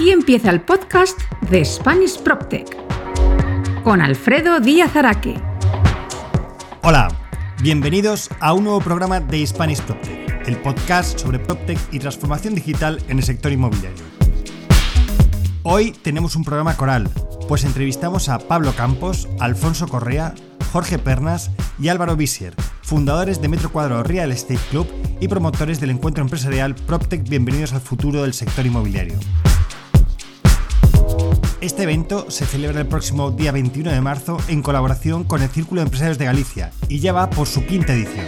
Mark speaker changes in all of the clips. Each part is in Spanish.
Speaker 1: Aquí empieza el podcast de Spanish PropTech con Alfredo Díaz Araque.
Speaker 2: Hola, bienvenidos a un nuevo programa de Spanish PropTech, el podcast sobre PropTech y transformación digital en el sector inmobiliario. Hoy tenemos un programa coral, pues entrevistamos a Pablo Campos, Alfonso Correa, Jorge Pernas y Álvaro Visier, fundadores de Metro Cuadro Real Estate Club y promotores del encuentro empresarial PropTech Bienvenidos al futuro del sector inmobiliario. Este evento se celebra el próximo día 21 de marzo en colaboración con el Círculo de Empresarios de Galicia y ya va por su quinta edición.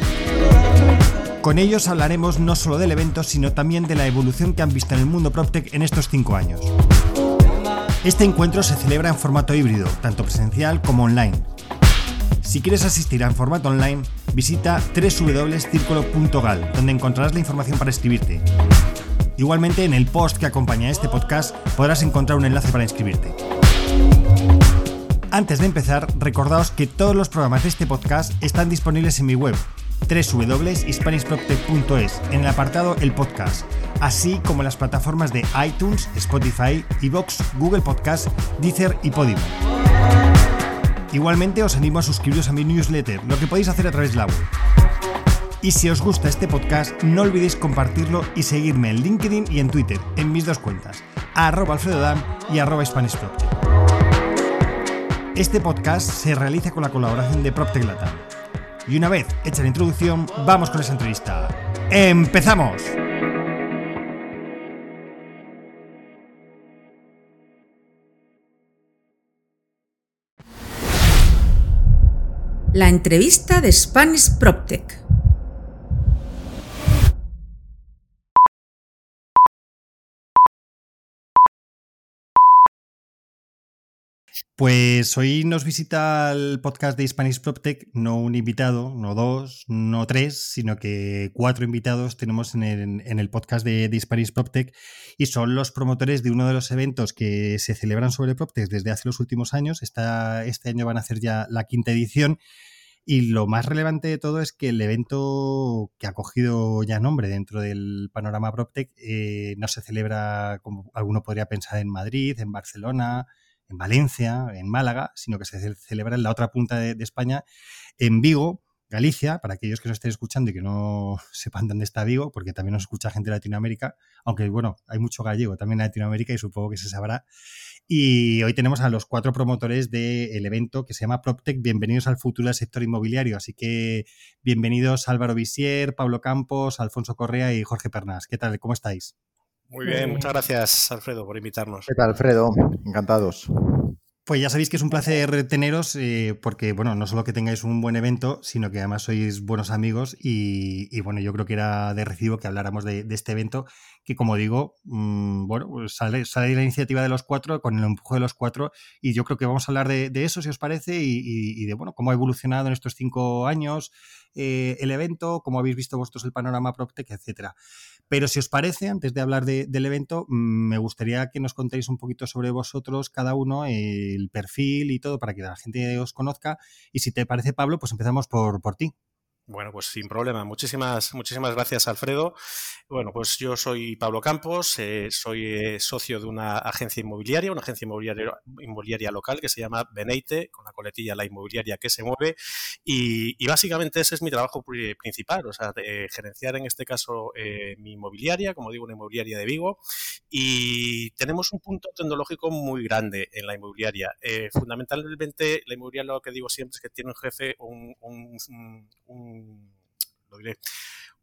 Speaker 2: Con ellos hablaremos no solo del evento, sino también de la evolución que han visto en el mundo PropTech en estos cinco años. Este encuentro se celebra en formato híbrido, tanto presencial como online. Si quieres asistir en formato online, visita www.circulo.gal, donde encontrarás la información para inscribirte. Igualmente, en el post que acompaña este podcast podrás encontrar un enlace para inscribirte. Antes de empezar, recordaos que todos los programas de este podcast están disponibles en mi web www.hispanishproptech.es en el apartado El Podcast, así como en las plataformas de iTunes, Spotify, Evox, Google Podcast, Deezer y Podimo. Igualmente os animo a suscribiros a mi newsletter, lo que podéis hacer a través de la web. Y si os gusta este podcast, no olvidéis compartirlo y seguirme en LinkedIn y en Twitter, en mis dos cuentas, arroba alfredodam y arroba Este podcast se realiza con la colaboración de PropTech Latam. Y una vez hecha la introducción, vamos con esa entrevista. ¡Empezamos!
Speaker 1: La entrevista de Spanish PropTech.
Speaker 2: Pues hoy nos visita el podcast de Spanish PropTech, no un invitado, no dos, no tres, sino que cuatro invitados tenemos en el, podcast de, de Spanish PropTech y son los promotores de uno de los eventos que se celebran sobre PropTech desde hace los últimos años. este año van a hacer ya la quinta edición. Y lo más relevante de todo es que el evento que ha cogido ya nombre dentro del panorama PropTech eh, no se celebra como alguno podría pensar en Madrid, en Barcelona, en Valencia, en Málaga, sino que se celebra en la otra punta de, España, en Vigo, Galicia, para aquellos que nos estén escuchando y que no sepan dónde está Vigo, porque también nos escucha gente de Latinoamérica, aunque bueno, hay mucho gallego también en Latinoamérica y supongo que se sabrá. Y hoy tenemos a los cuatro promotores del evento que se llama PropTech. Bienvenidos al futuro del sector inmobiliario. Así que bienvenidos Álvaro Visier, Pablo Campos, Alfonso Correa y Jorge Pernas. ¿Qué tal? ¿Cómo estáis?
Speaker 3: Muy bien, muchas gracias Alfredo por invitarnos.
Speaker 4: ¿Qué tal Alfredo? Encantados.
Speaker 2: Pues ya sabéis que es un placer teneros, eh, porque bueno, no solo que tengáis un buen evento, sino que además sois buenos amigos y, bueno, yo creo que era de recibo que habláramos de, este evento, que como digo, mmm, bueno, pues sale, sale, la iniciativa de los cuatro, con el empuje de los cuatro, y yo creo que vamos a hablar de, eso, si os parece, y, de bueno, cómo ha evolucionado en estos cinco años eh, el evento, cómo habéis visto vosotros el panorama PropTech, etcétera. Pero si os parece, antes de hablar del evento, mm, me gustaría que nos contéis un poquito sobre vosotros, cada uno, el perfil y todo, para que la gente os conozca. Y si te parece, Pablo, pues empezamos por, por ti.
Speaker 3: Bueno, pues sin problema. Muchísimas, muchísimas gracias, Alfredo. Bueno, pues yo soy Pablo Campos, eh, soy eh, socio de una agencia inmobiliaria, una agencia inmobiliaria, inmobiliaria, local que se llama Beneite, con la coletilla La Inmobiliaria que se mueve. Y, básicamente ese es mi trabajo principal, o sea, gerenciar en este caso eh, mi inmobiliaria, como digo, una inmobiliaria de Vigo. Y tenemos un punto tecnológico muy grande en la inmobiliaria. fundamentalmente, la inmobiliaria lo que digo siempre es que tiene un jefe, un, un lo diré,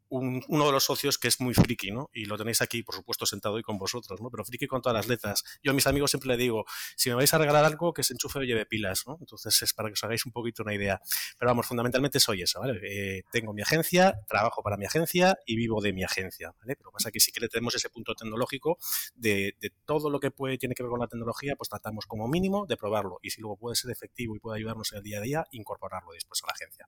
Speaker 3: uno de los socios que es muy friki, ¿no? Y lo tenéis aquí, por supuesto, sentado hoy con vosotros, ¿no? Pero friki con todas las letras. Yo a mis amigos siempre le digo, si me vais a regalar algo, que se enchufe o lleve pilas, ¿no? Entonces es para que os hagáis un poquito una idea. Pero vamos, fundamentalmente soy eso, ¿vale? Eh, tengo mi agencia, trabajo para mi agencia y vivo de mi agencia, ¿vale? Pero pasa que sí que tenemos ese punto tecnológico de, de todo lo que puede, tiene que ver con la tecnología, pues tratamos como mínimo de probarlo. Y si luego puede ser efectivo y puede ayudarnos en el día a día, incorporarlo después a la agencia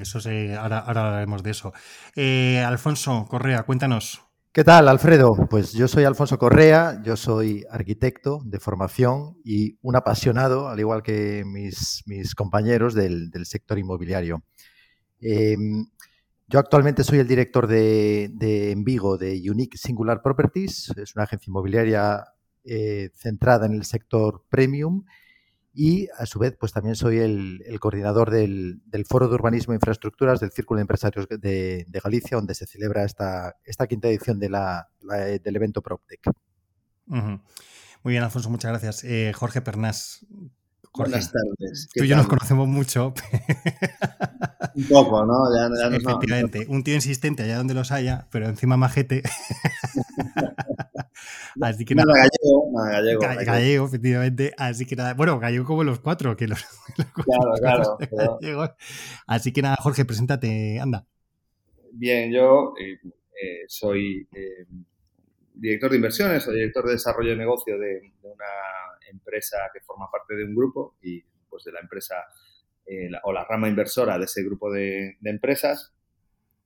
Speaker 2: eso sí, ahora, hablaremos de eso. Eh, Alfonso Correa, cuéntanos.
Speaker 4: ¿Qué tal, Alfredo? Pues yo soy Alfonso Correa, yo soy arquitecto de formación y un apasionado, al igual que mis, mis compañeros del, sector inmobiliario. Em, yo actualmente soy el director de, de, en Vigo de Unique Singular Properties, es una agencia inmobiliaria eh, centrada en el sector premium y a su vez pues también soy el, coordinador del, Foro de Urbanismo e Infraestructuras del Círculo de Empresarios de, Galicia, donde se celebra esta, esta quinta edición la, del evento PropTech.
Speaker 2: Muy bien, Alfonso, muchas gracias. Eh, Jorge Pernás.
Speaker 5: Buenas tardes.
Speaker 2: Tú y yo nos conocemos mucho.
Speaker 5: Un poco, ¿no?
Speaker 2: Efectivamente, un tío insistente allá donde los haya, pero encima majete.
Speaker 5: Así que nada. Gallego,
Speaker 2: gallego, gallego, efectivamente. Así que nada, bueno, gallego como los cuatro, que los,
Speaker 5: claro, claro.
Speaker 2: Así que nada, Jorge, preséntate, anda.
Speaker 5: Bien, yo eh, eh, soy eh, director de inversiones o director de desarrollo de negocio de, una empresa que forma parte de un grupo y pues de la empresa o la rama inversora de ese grupo de, de empresas.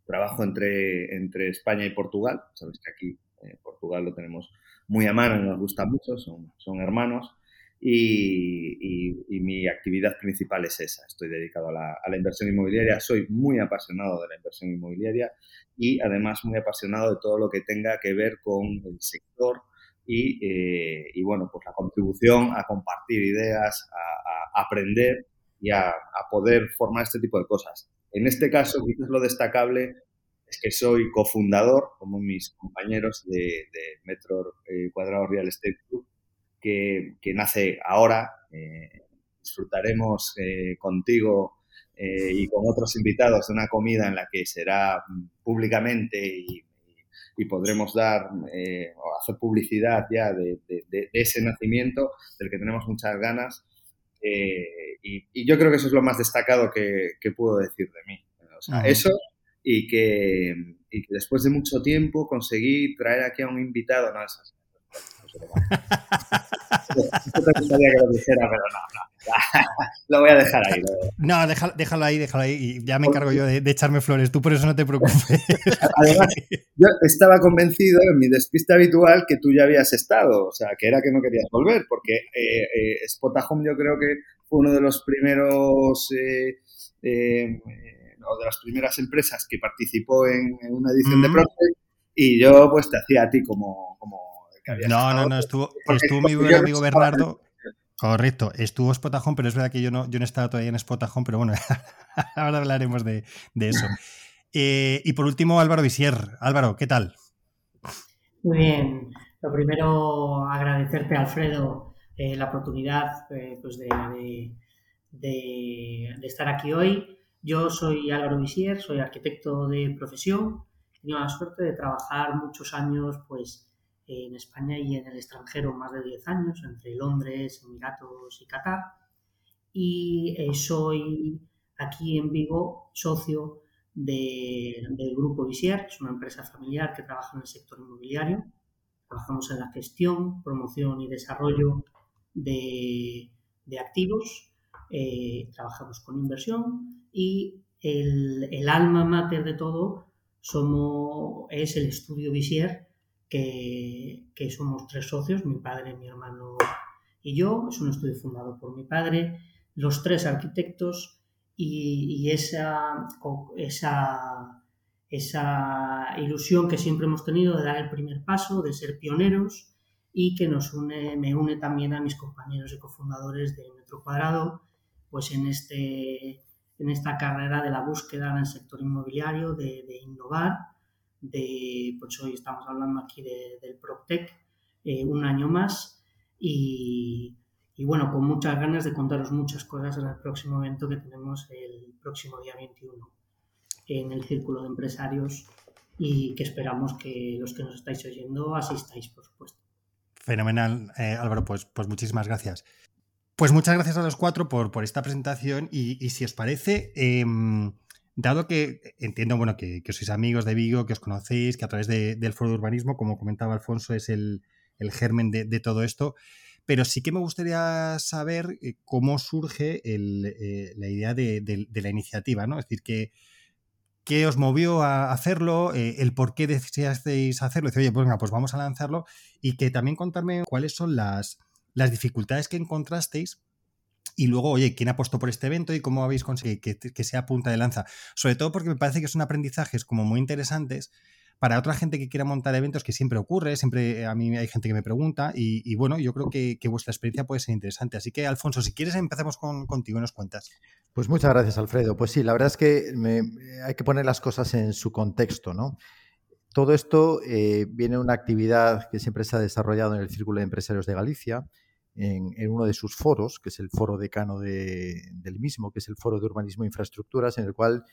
Speaker 5: Trabajo entre, entre España y Portugal. Sabéis que aquí en Portugal lo tenemos muy a mano y nos gusta mucho, son, son hermanos. Y, mi actividad principal es esa. Estoy dedicado a la, inversión inmobiliaria, soy muy apasionado de la inversión inmobiliaria y además muy apasionado de todo lo que tenga que ver con el sector y, eh, bueno, pues la contribución a compartir ideas, a, aprender y a, a, poder formar este tipo de cosas. En este caso, quizás lo destacable es que soy cofundador, como mis compañeros de, Metro eh, Cuadrado Real Estate Group, que, nace ahora. Eh, disfrutaremos eh, contigo y con otros invitados de una comida en la que será públicamente y, podremos dar o hacer publicidad ya de, ese nacimiento del que tenemos muchas ganas. Y, yo creo que eso es lo más destacado que, puedo decir de mí. O sea, eso y que, y que, después de mucho tiempo conseguí traer aquí a un invitado. No, te gustaría que lo dijera, pero no, no. lo voy a dejar ahí.
Speaker 2: No, déjalo, déjalo, ahí, déjalo ahí. Y ya me encargo yo de, echarme flores. Tú por eso no te preocupes.
Speaker 5: Además, yo estaba convencido en mi despiste habitual que tú ya habías estado. O sea, que era que no querías volver. Porque eh, eh, Spotahome yo creo que fue uno de los primeros... Eh, eh o de las primeras empresas que participó en, una edición de Project y yo pues te hacía a ti como... como
Speaker 2: que no, no, no, estuvo, estuvo mi buen amigo Bernardo. Correcto, estuvo Spotahome, pero es verdad que yo no, yo no estaba todavía en Spotahome, pero bueno, ahora hablaremos de, eso. Eh, y por último, Álvaro Visier. Álvaro, ¿qué tal?
Speaker 6: Muy bien. Lo primero, agradecerte, Alfredo, eh, la oportunidad eh, pues de, de, estar aquí hoy. Yo soy Álvaro Visier, soy arquitecto de profesión. He tenido la suerte de trabajar muchos años pues, en España y en el extranjero, más de 10 años, entre Londres, Emiratos y Qatar. Y eh, soy aquí en Vigo socio del Grupo Visier, es una empresa familiar que trabaja en el sector inmobiliario. Trabajamos en la gestión, promoción y desarrollo de, activos. Eh, trabajamos con inversión y el, alma mater de todo somos, es el estudio Visier, que, somos tres socios, mi padre, mi hermano y yo. Es un estudio fundado por mi padre, los tres arquitectos y, esa, esa, esa ilusión que siempre hemos tenido de dar el primer paso, de ser pioneros y que nos une, me une también a mis compañeros y cofundadores de Metro Cuadrado, pues en este en esta carrera de la búsqueda en el sector inmobiliario, de, innovar, de, pues hoy estamos hablando aquí del PropTech, eh, un año más y, bueno, con muchas ganas de contaros muchas cosas en el próximo evento que tenemos el próximo día 21 en el Círculo de Empresarios y que esperamos que los que nos estáis oyendo asistáis, por supuesto.
Speaker 2: Fenomenal, eh, Álvaro, pues, pues muchísimas gracias. Pues muchas gracias a los cuatro por, por esta presentación y, si os parece, em, dado que entiendo bueno, que, sois amigos de Vigo, que os conocéis, que a través del Foro de Urbanismo, como comentaba Alfonso, es el, germen de, todo esto, pero sí que me gustaría saber eh, cómo surge eh, la idea de, la iniciativa, ¿no? Es decir, que, ¿qué os movió a hacerlo? Eh, el por qué deseasteis hacerlo. Dice, oye, pues, venga, pues vamos a lanzarlo y que también contarme cuáles son las las dificultades que encontrasteis y luego, oye, ¿quién apostó por este evento y cómo habéis conseguido que, sea punta de lanza? Sobre todo porque me parece que son aprendizajes como muy interesantes para otra gente que quiera montar eventos, que siempre ocurre, siempre a mí hay gente que me pregunta y, bueno, yo creo que, vuestra experiencia puede ser interesante. Así que, Alfonso, si quieres, empezamos con, contigo y nos cuentas.
Speaker 4: Pues muchas gracias, Alfredo. Pues sí, la verdad es que hay que poner las cosas en su contexto, ¿no? Todo esto eh, viene de una actividad que siempre se ha desarrollado en el Círculo de Empresarios de Galicia, en, uno de sus foros, que es el foro decano del mismo, que es el Foro de Urbanismo e Infraestructuras, en el cual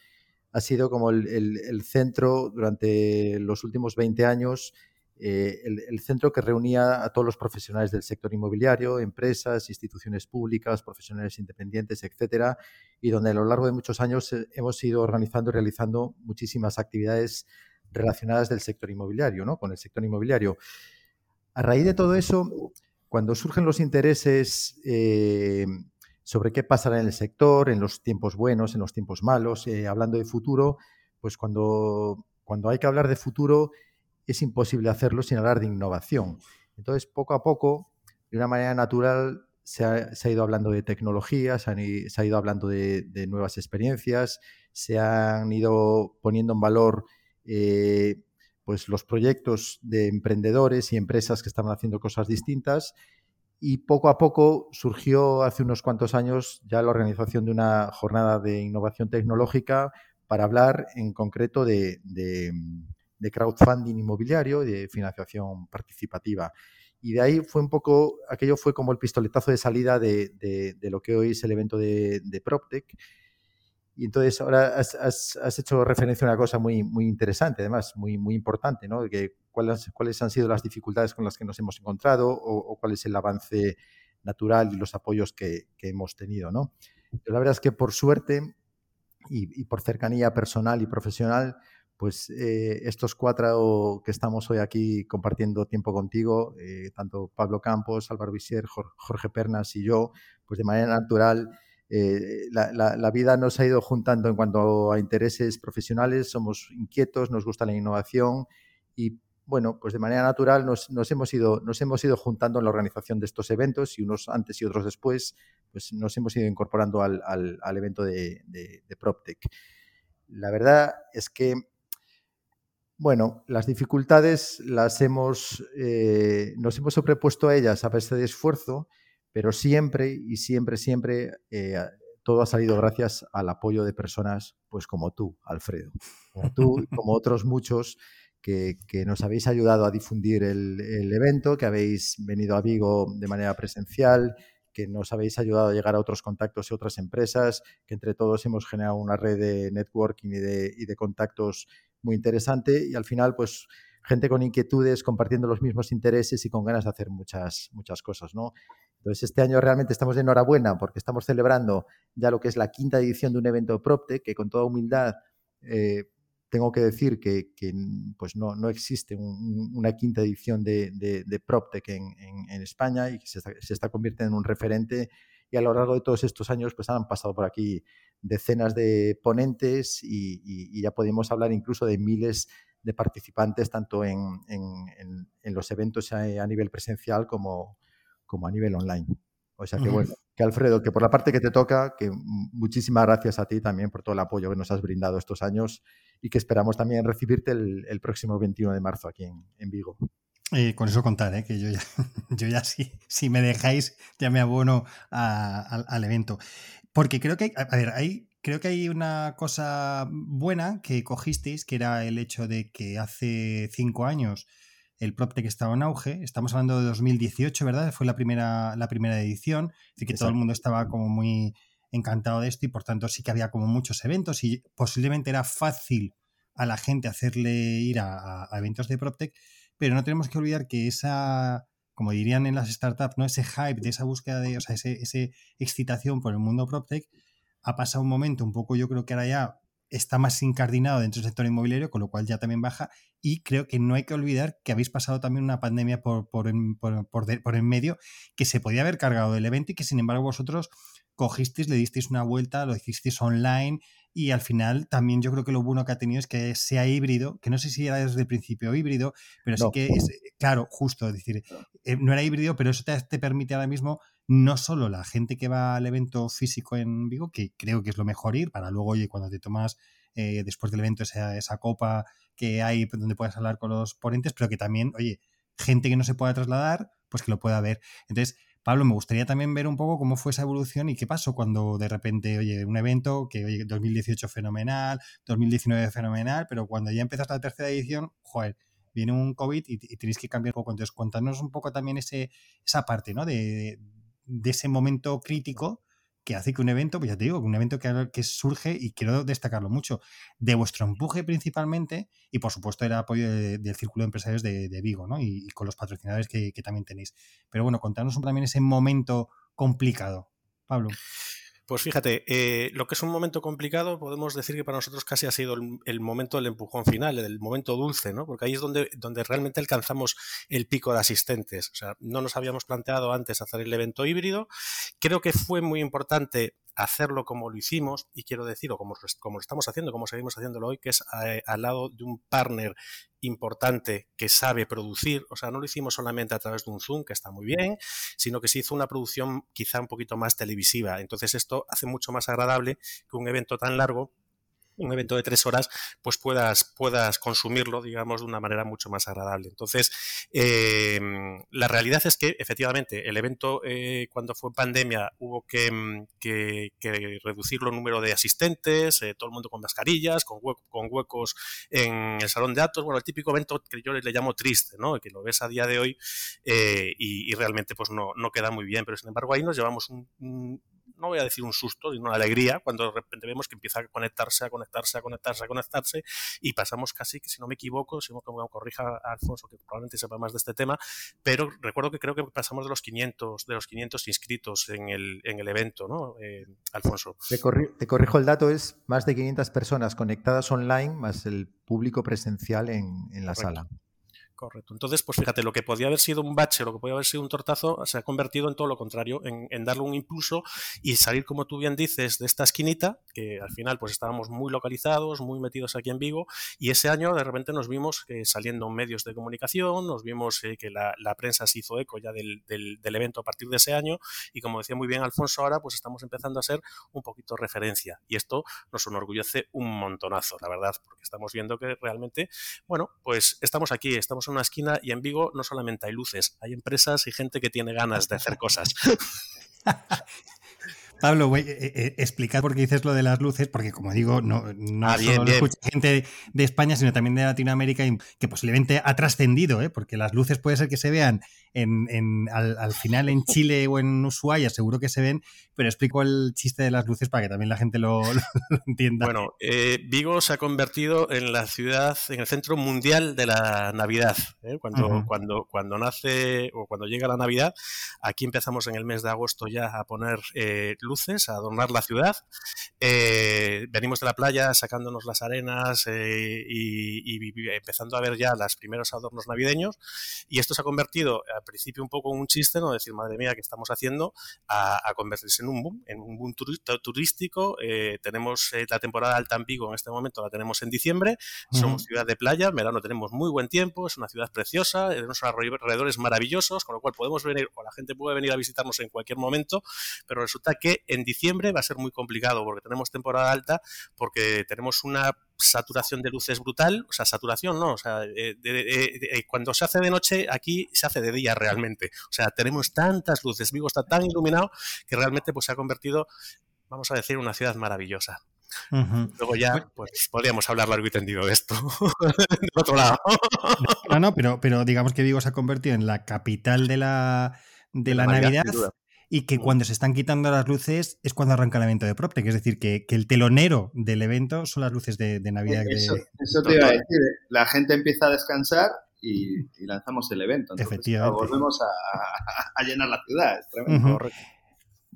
Speaker 4: ha sido como el, centro durante los últimos 20 años, eh, el, centro que reunía a todos los profesionales del sector inmobiliario, empresas, instituciones públicas, profesionales independientes, etcétera, y donde a lo largo de muchos años eh, hemos ido organizando y realizando muchísimas actividades relacionadas del sector inmobiliario, ¿no? Con el sector inmobiliario. A raíz de todo eso, cuando surgen los intereses eh, sobre qué pasará en el sector, en los tiempos buenos, en los tiempos malos, eh, hablando de futuro, pues cuando, cuando hay que hablar de futuro es imposible hacerlo sin hablar de innovación. Entonces, poco a poco, de una manera natural, se ha, ido hablando de tecnología, se, ha ido hablando de, nuevas experiencias, se han ido poniendo en valor eh, pues los proyectos de emprendedores y empresas que estaban haciendo cosas distintas y poco a poco surgió hace unos cuantos años ya la organización de una jornada de innovación tecnológica para hablar en concreto de, crowdfunding inmobiliario, de financiación participativa. Y de ahí fue un poco, aquello fue como el pistoletazo de salida de, lo que hoy es el evento de, PropTech y entonces ahora has, hecho referencia a una cosa muy, muy interesante, además, muy, muy importante, ¿no? Que cuáles, cuáles han sido las dificultades con las que nos hemos encontrado o, cuál es el avance natural y los apoyos que, hemos tenido, ¿no? la verdad es que por suerte y, por cercanía personal y profesional, pues eh, estos cuatro que estamos hoy aquí compartiendo tiempo contigo, eh, tanto Pablo Campos, Álvaro Visier, Jorge Pernas y yo, pues de manera natural eh, la, vida nos ha ido juntando en cuanto a intereses profesionales, somos inquietos, nos gusta la innovación y bueno, pues de manera natural nos, hemos, ido, nos hemos ido juntando en la organización de estos eventos y unos antes y otros después, pues nos hemos ido incorporando al, evento de, PropTech. La verdad es que, bueno, las dificultades las hemos, eh, nos hemos sobrepuesto a ellas a base de esfuerzo pero siempre y siempre, siempre eh, todo ha salido gracias al apoyo de personas pues como tú, Alfredo, como tú, como otros muchos que, nos habéis ayudado a difundir el, evento, que habéis venido a Vigo de manera presencial, que nos habéis ayudado a llegar a otros contactos y otras empresas, que entre todos hemos generado una red de networking y de, y de contactos muy interesante y al final pues gente con inquietudes, compartiendo los mismos intereses y con ganas de hacer muchas, muchas cosas, ¿no? Entonces, este año realmente estamos de enhorabuena porque estamos celebrando ya lo que es la quinta edición de un evento PropTech que con toda humildad eh, tengo que decir que, pues no, no existe una quinta edición de, de, PropTech en, España y que se está, convirtiendo en un referente. Y a lo largo de todos estos años pues han pasado por aquí decenas de ponentes y, ya podemos hablar incluso de miles de participantes tanto en, los eventos a nivel presencial como, como a nivel online. O sea que bueno, que Alfredo, que por la parte que te toca, que muchísimas gracias a ti también por todo el apoyo que nos has brindado estos años y que esperamos también recibirte el, próximo 21 de marzo aquí en, Vigo.
Speaker 2: Con eso contar, ¿eh? que yo ya, yo ya sí, si me dejáis, ya me abono al evento. Porque creo que, a ver, hay, creo que hay una cosa buena que cogisteis, que era el hecho de que hace cinco años el PropTech estaba en auge. Estamos hablando de 2018, ¿verdad? Fue la primera, la primera edición. Así que todo el mundo estaba como muy encantado de esto y por tanto sí que había como muchos eventos y posiblemente era fácil a la gente hacerle ir a, eventos de PropTech, pero no tenemos que olvidar que esa, como dirían en las startups, ¿no? ese hype de esa búsqueda de, o sea, ese excitación por el mundo PropTech, ha pasado un momento un poco, yo creo que ahora ya está más incardinado dentro del sector inmobiliario, con lo cual ya también baja. Y creo que no hay que olvidar que habéis pasado también una pandemia por, por, en, por, por, en medio que se podía haber cargado del evento y que sin embargo vosotros cogisteis, le disteis una vuelta, lo hicisteis online y al final también yo creo que lo bueno que ha tenido es que sea híbrido, que no sé si era desde el principio híbrido, pero sí que es, claro, justo, es decir, eh, no era híbrido, pero eso te, te permite ahora mismo no solo la gente que va al evento físico en Vigo, que creo que es lo mejor ir, para luego, oye, cuando te tomas eh, después del evento esa, esa copa que hay donde puedas hablar con los ponentes, pero que también, oye, gente que no se pueda trasladar, pues que lo pueda ver. Entonces, Pablo, me gustaría también ver un poco cómo fue esa evolución y qué pasó cuando de repente, oye, un evento que, oye, 2018 fenomenal, 2019 fenomenal, pero cuando ya empiezas la tercera edición, joder, viene un COVID y, tenéis que cambiar un poco. Entonces, contanos un poco también ese, esa parte, ¿no? De ese momento crítico que hace que un evento, pues ya te digo, un evento que, surge, y quiero destacarlo mucho, de vuestro empuje principalmente, y por supuesto el apoyo del Círculo de Empresarios de, Vigo, ¿no? Y, con los patrocinadores que, que, también tenéis. Pero bueno, contanos también ese momento complicado, Pablo.
Speaker 3: Pues fíjate, eh, lo que es un momento complicado, podemos decir que para nosotros casi ha sido el, momento del empujón final, el momento dulce, ¿no? Porque ahí es donde, donde realmente alcanzamos el pico de asistentes. O sea, no nos habíamos planteado antes hacer el evento híbrido. Creo que fue muy importante hacerlo como lo hicimos, y quiero decir, o como, como lo estamos haciendo, como seguimos haciéndolo hoy, que es eh, al lado de un partner importante que sabe producir, o sea, no lo hicimos solamente a través de un Zoom, que está muy bien, sino que se hizo una producción quizá un poquito más televisiva. Entonces esto hace mucho más agradable que un evento tan largo un evento de tres horas, pues puedas, puedas consumirlo, digamos, de una manera mucho más agradable. Entonces, em, la realidad es que, efectivamente, el evento, eh, cuando fue pandemia, hubo que, mm, reducir el número de asistentes, eh, todo el mundo con mascarillas, con, con huecos en el salón de actos, bueno, el típico evento que yo le llamo triste, ¿no? Que lo ves a día de hoy eh, y, realmente pues no, no queda muy bien, pero sin embargo ahí nos llevamos un no voy a decir un susto, sino una alegría, cuando de repente vemos que empieza a conectarse, a conectarse, a conectarse, a conectarse, y pasamos casi, que si no me equivoco, si no me corrija Alfonso, que probablemente sepa más de este tema, pero recuerdo que creo que pasamos de los 500, de los 500 inscritos en el, en el evento, ¿no? Eh, Alfonso.
Speaker 4: Te, corrijo el dato, es más de 500 personas conectadas online, más el público presencial en, la sala.
Speaker 3: Correcto. Entonces, pues fíjate, lo que podía haber sido un bache, lo que podía haber sido un tortazo, se ha convertido en todo lo contrario, en, darle un impulso y salir, como tú bien dices, de esta esquinita, que al final pues estábamos muy localizados, muy metidos aquí en Vigo, y ese año de repente nos vimos que saliendo medios de comunicación, nos vimos eh, que la, prensa se hizo eco ya del, evento a partir de ese año, y como decía muy bien Alfonso ahora, pues estamos empezando a ser un poquito referencia, y esto nos enorgullece un montonazo, la verdad, porque estamos viendo que realmente, bueno, pues estamos aquí, estamos una esquina y en Vigo no solamente hay luces, hay empresas y gente que tiene ganas de hacer cosas.
Speaker 2: Pablo, voy, eh, eh, explicar por qué dices lo de las luces, porque como digo, no, no ah, solo escucha gente de España, sino también de Latinoamérica, y que posiblemente ha trascendido, ¿eh? porque las luces puede ser que se vean en, al, final en Chile o en Ushuaia, seguro que se ven, pero explico el chiste de las luces para que también la gente lo, entienda.
Speaker 3: Bueno, eh, Vigo se ha convertido en la ciudad, en el centro mundial de la Navidad. Cuando, cuando, cuando nace o cuando llega la Navidad, aquí empezamos en el mes de agosto ya a poner luces, a adornar la ciudad. Eh, venimos de la playa sacándonos las arenas eh, y, empezando a ver ya los primeros adornos navideños. Y esto se ha convertido al principio un poco en un chiste, no decir, madre mía, ¿qué estamos haciendo? A, convertirse en un boom, en un boom turístico. Eh, tenemos la temporada alta en Vigo en este momento, la tenemos en diciembre. Somos ciudad de playa, en verano tenemos muy buen tiempo, es una ciudad preciosa, tenemos alrededores maravillosos, con lo cual podemos venir, o la gente puede venir a visitarnos en cualquier momento, pero resulta que en diciembre va a ser muy complicado porque tenemos temporada alta, porque tenemos una saturación de luces brutal, o sea, saturación no, o sea, eh, eh, cuando se hace de noche aquí se hace de día realmente, o sea, tenemos tantas luces, Vigo está tan iluminado que realmente pues se ha convertido, vamos a decir, una ciudad maravillosa. Luego ya, pues podríamos hablar largo y tendido de esto. de otro lado.
Speaker 2: no, no, pero, pero digamos que Vigo se ha convertido en la capital de la, de, la, Navidad y que cuando se están quitando las luces es cuando arranca el evento de PropTech. Es decir, que, el telonero del evento son las luces de, Navidad.
Speaker 5: Eso, te iba a decir. ¿eh? La gente empieza a descansar y, lanzamos el evento. Efectivamente. Volvemos a, llenar la ciudad.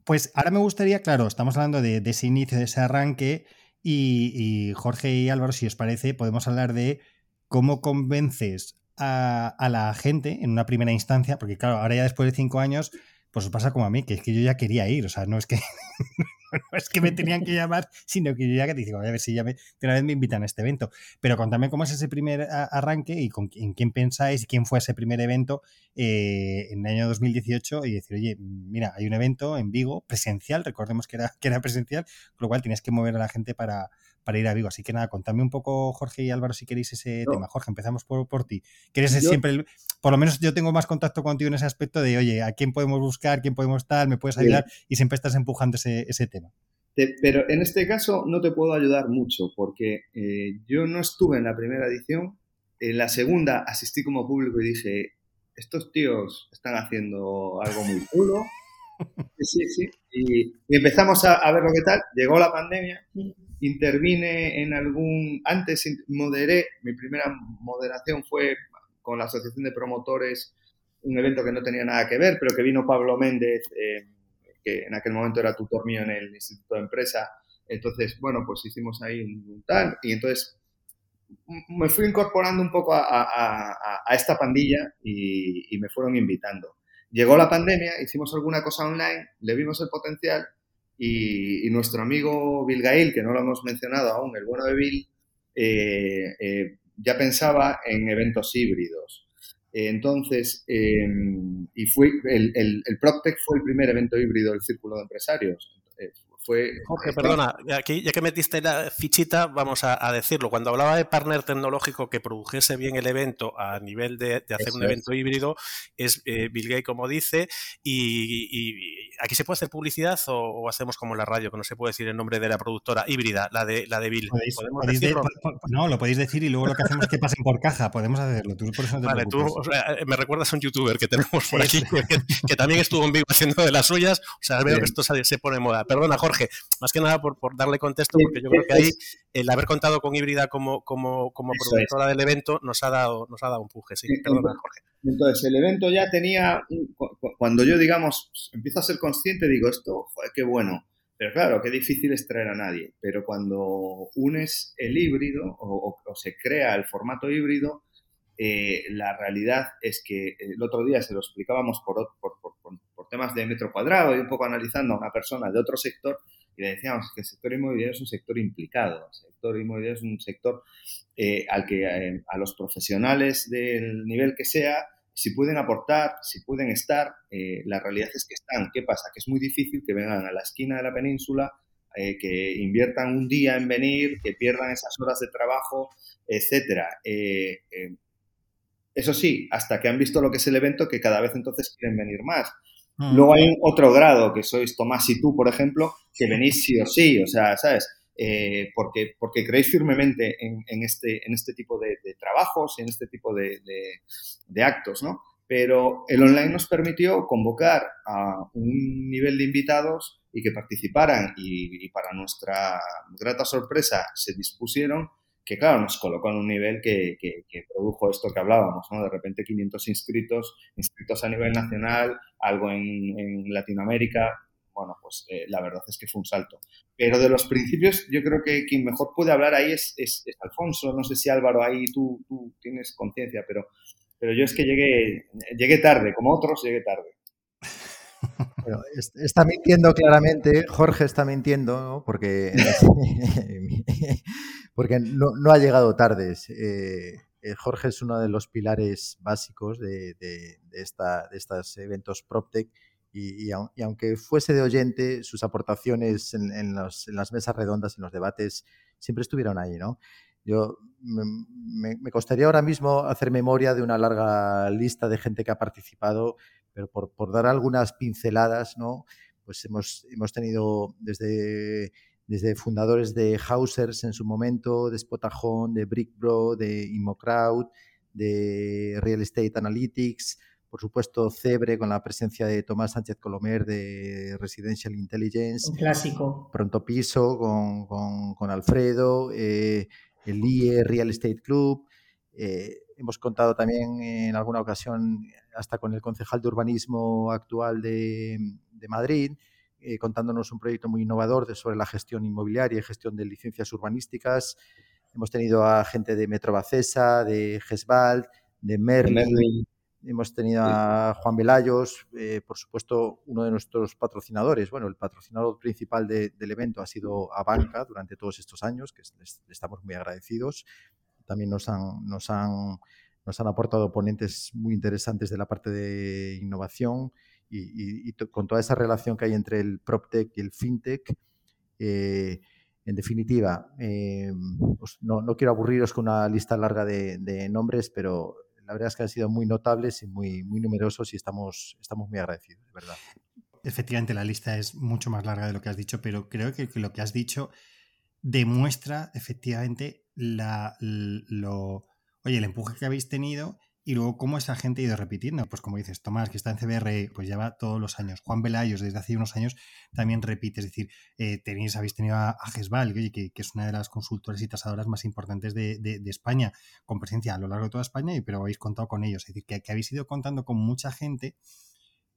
Speaker 2: Pues ahora me gustaría, claro, estamos hablando de, ese inicio, de ese arranque. Y, y, Jorge y Álvaro, si os parece, podemos hablar de cómo convences a, a, la gente en una primera instancia, porque claro, ahora ya después de cinco años pues os pasa como a mí, que es que yo ya quería ir, o sea, no es que, no es que me tenían que llamar, sino que yo ya que te digo, a ver si ya me, una vez me invitan a este evento. Pero contame cómo es ese primer arranque y con, en quién pensáis y quién fue ese primer evento eh, en el año 2018 y decir, oye, mira, hay un evento en Vigo presencial, recordemos que era, que era presencial, con lo cual tienes que mover a la gente para, para ir a Vigo. Así que nada, contadme un poco, Jorge y Álvaro, si queréis ese tema. Jorge, empezamos por, por ti. Que eres siempre, por lo menos yo tengo más contacto contigo en ese aspecto de, oye, ¿a quién podemos buscar? ¿Quién podemos estar? ¿Me puedes ayudar? Y siempre estás empujando ese, ese tema.
Speaker 5: pero en este caso no te puedo ayudar mucho porque eh, yo no estuve en la primera edición. En la segunda asistí como público y dije, estos tíos están haciendo algo muy chulo. Sí, sí. Y, empezamos a, ver lo que tal. Llegó la pandemia, intervine en algún. Antes moderé, mi primera moderación fue con la Asociación de Promotores, un evento que no tenía nada que ver, pero que vino Pablo Méndez, eh, que en aquel momento era tutor mío en el Instituto de Empresa. Entonces, bueno, pues hicimos ahí un tal. Y entonces me fui incorporando un poco a, esta pandilla y, me fueron invitando. Llegó la pandemia, hicimos alguna cosa online, le vimos el potencial y, nuestro amigo Bill Gail, que no lo hemos mencionado aún, el bueno de Bill, eh, eh, ya pensaba en eventos híbridos. entonces, em, y fue, el, el, el PropTech fue el primer evento híbrido del Círculo de Empresarios. Eh,
Speaker 3: Jorge, perdona, ya que, metiste la fichita, vamos a, decirlo. Cuando hablaba de partner tecnológico que produjese bien el evento a nivel de, hacer un evento híbrido, es eh, Bill Gates, como dice, y, aquí se puede hacer publicidad o, hacemos como la radio, que no se puede decir el nombre de la productora híbrida, la de, la de Bill.
Speaker 2: no, lo podéis decir y luego lo que hacemos es que pasen por caja, podemos hacerlo. Tú por eso
Speaker 3: vale, tú me recuerdas a un youtuber que tenemos por aquí, que, también estuvo en vivo haciendo de las suyas, o sea, veo que esto se, se pone en moda. Perdona, Jorge más que nada por, darle contexto, porque yo creo que ahí el haber contado con Híbrida como, como, como productora del evento nos ha dado, nos ha dado un puje. Sí, perdona, Jorge.
Speaker 5: Entonces, el evento ya tenía, cuando yo, digamos, empiezo a ser consciente, digo, esto, joder, qué bueno. Pero claro, qué difícil es traer a nadie. Pero cuando unes el híbrido o, se crea el formato híbrido, eh, la realidad es que el otro día se lo explicábamos por, por, por temas de metro cuadrado y un poco analizando a una persona de otro sector y le decíamos que el sector inmobiliario es un sector implicado. El sector inmobiliario es un sector eh, al que eh, a los profesionales del nivel que sea, si pueden aportar, si pueden estar, eh, la realidad es que están. ¿Qué pasa? Que es muy difícil que vengan a la esquina de la península, que inviertan un día en venir, que pierdan esas horas de trabajo, etcétera. Eso sí, hasta que han visto lo que es el evento, que cada vez entonces quieren venir más. Mm. Luego hay otro grado, que sois Tomás y tú, por ejemplo, que venís sí o sí, o sea, ¿sabes? Eh, porque, porque creéis firmemente en, este, en este tipo de, trabajos y en este tipo de, actos, ¿no? Pero el online nos permitió convocar a un nivel de invitados y que participaran y para nuestra grata sorpresa se dispusieron que claro, nos colocó en un nivel que, produjo esto que hablábamos, ¿no? De repente 500 inscritos, inscritos a nivel nacional, algo en, Latinoamérica, bueno, pues eh, la verdad es que fue un salto. Pero de los principios, yo creo que quien mejor puede hablar ahí es, Alfonso, no sé si Álvaro ahí tú, tú tienes conciencia, pero, pero yo es que llegué, llegué tarde, como otros llegué tarde.
Speaker 4: está mintiendo claramente, Jorge está mintiendo, ¿no? porque porque no, ha llegado tarde. Eh, eh, Jorge es uno de los pilares básicos de, esta, de estos eventos PropTech y, aunque fuese de oyente, sus aportaciones en, las mesas redondas, en los debates, siempre estuvieron ahí, ¿no? Yo me, me, costaría ahora mismo hacer memoria de una larga lista de gente que ha participado, pero por, por dar algunas pinceladas, ¿no? Pues hemos, hemos tenido desde desde fundadores de Hausers en su momento, de Spotahome, de Brickbro, de Immocrowd, de Real Estate Analytics, por supuesto Cebre con la presencia de Tomás Sánchez Colomer de Residential Intelligence.
Speaker 6: Un clásico.
Speaker 4: Pronto Piso con, Alfredo, eh, el IE Real Estate Club. Eh, hemos contado también en alguna ocasión hasta con el concejal de urbanismo actual de, de Madrid. Eh, contándonos un proyecto muy innovador de, sobre la gestión inmobiliaria y gestión de licencias urbanísticas. Hemos tenido a gente de Metro Bacesa, de Gesbald, de Merlin. Hemos tenido a Juan Velayos, eh, por supuesto, uno de nuestros patrocinadores. Bueno, el patrocinador principal del evento ha sido Abanca durante todos estos años, que les, estamos muy agradecidos. También nos han, nos, han, nos han aportado ponentes muy interesantes de la parte de innovación y, con toda esa relación que hay entre el PropTech y el FinTech, eh, En definitiva, eh, no, no, quiero aburriros con una lista larga de, de, nombres, pero la verdad es que han sido muy notables y muy, muy numerosos y estamos, estamos muy agradecidos, de verdad.
Speaker 2: Efectivamente, la lista es mucho más larga de lo que has dicho, pero creo que, que lo que has dicho demuestra efectivamente la, lo, oye, el empuje que habéis tenido y luego, ¿cómo esa gente ha ido repitiendo? Pues como dices, Tomás, que está en CBR, pues lleva todos los años. Juan Velayos, desde hace unos años, también repite. Es decir, eh, tenéis, habéis tenido a, Gesval, que, que, es una de las consultoras y tasadoras más importantes de, España, con presencia a lo largo de toda España, y, pero habéis contado con ellos. Es decir, que, que habéis ido contando con mucha gente,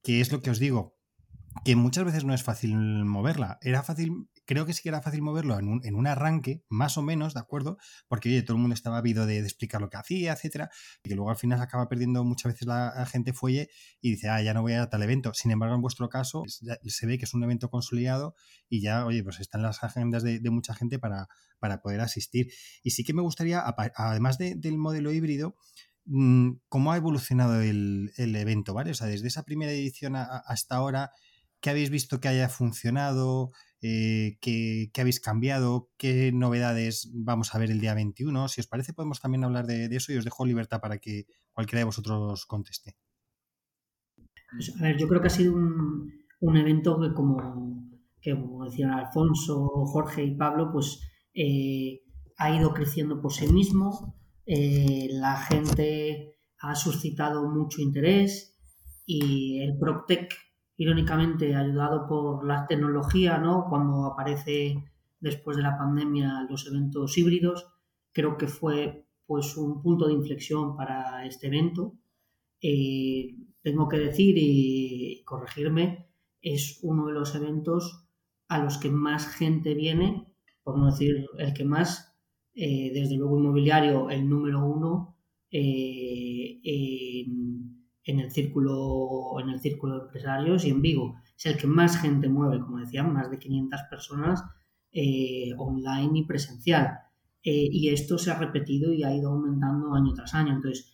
Speaker 2: que es lo que os digo, que muchas veces no es fácil moverla. Era fácil creo que sí que era fácil moverlo en un, en un, arranque, más o menos, ¿de acuerdo? Porque oye, todo el mundo estaba habido de, explicar lo que hacía, etcétera, y que luego al final se acaba perdiendo muchas veces la, gente fuelle y dice, ah, ya no voy a tal evento. Sin embargo, en vuestro caso, se ve que es un evento consolidado y ya, oye, pues están las agendas de, mucha gente para, para poder asistir. Y sí que me gustaría, además de, del modelo híbrido, cómo ha evolucionado el, evento, ¿vale? O sea, desde esa primera edición hasta ahora, ¿qué habéis visto que haya funcionado? eh, qué, habéis cambiado, qué novedades vamos a ver el día 21. Si os parece, podemos también hablar de, de eso y os dejo libertad para que cualquiera de vosotros conteste.
Speaker 6: Pues, a ver, yo creo que ha sido un, un evento que como, que como decían Alfonso, Jorge y Pablo, pues eh, ha ido creciendo por sí mismo. Eh, la gente ha suscitado mucho interés y el PropTech irónicamente ayudado por la tecnología, ¿no? Cuando aparece después de la pandemia los eventos híbridos, creo que fue pues un punto de inflexión para este evento. Eh, tengo que decir y corregirme, es uno de los eventos a los que más gente viene, por no decir el que más, eh, desde luego inmobiliario, el número uno. Eh, en el círculo, en el círculo de empresarios y en Vigo. Es el que más gente mueve, como decían, más de 500 personas eh, online y presencial. Y esto se ha repetido y ha ido aumentando año tras año. Entonces,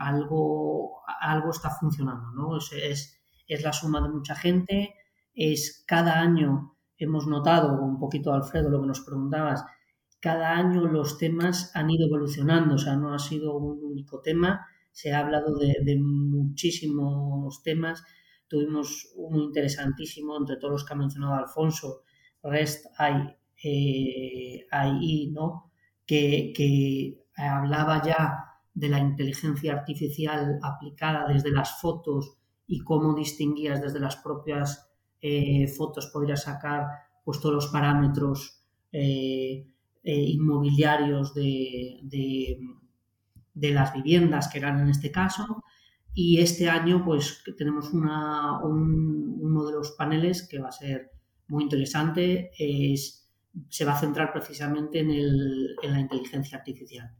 Speaker 6: algo, algo está funcionando, ¿no? Es, es, es, la suma de mucha gente, es cada año, hemos notado, un poquito Alfredo, lo que nos preguntabas, cada año los temas han ido evolucionando, o sea, no ha sido un único tema, se ha hablado de, muchísimos temas. Tuvimos uno interesantísimo entre todos los que ha mencionado Alfonso, REST AI, eh, AI ¿no? Que, que, hablaba ya de la inteligencia artificial aplicada desde las fotos y cómo distinguías desde las propias eh, fotos, podrías sacar pues, todos los parámetros eh, eh inmobiliarios de, de las viviendas que eran en este caso. Y este año, pues tenemos una, un, uno de los paneles que va a ser muy interesante. Es, se va a centrar precisamente en, el, en la inteligencia artificial.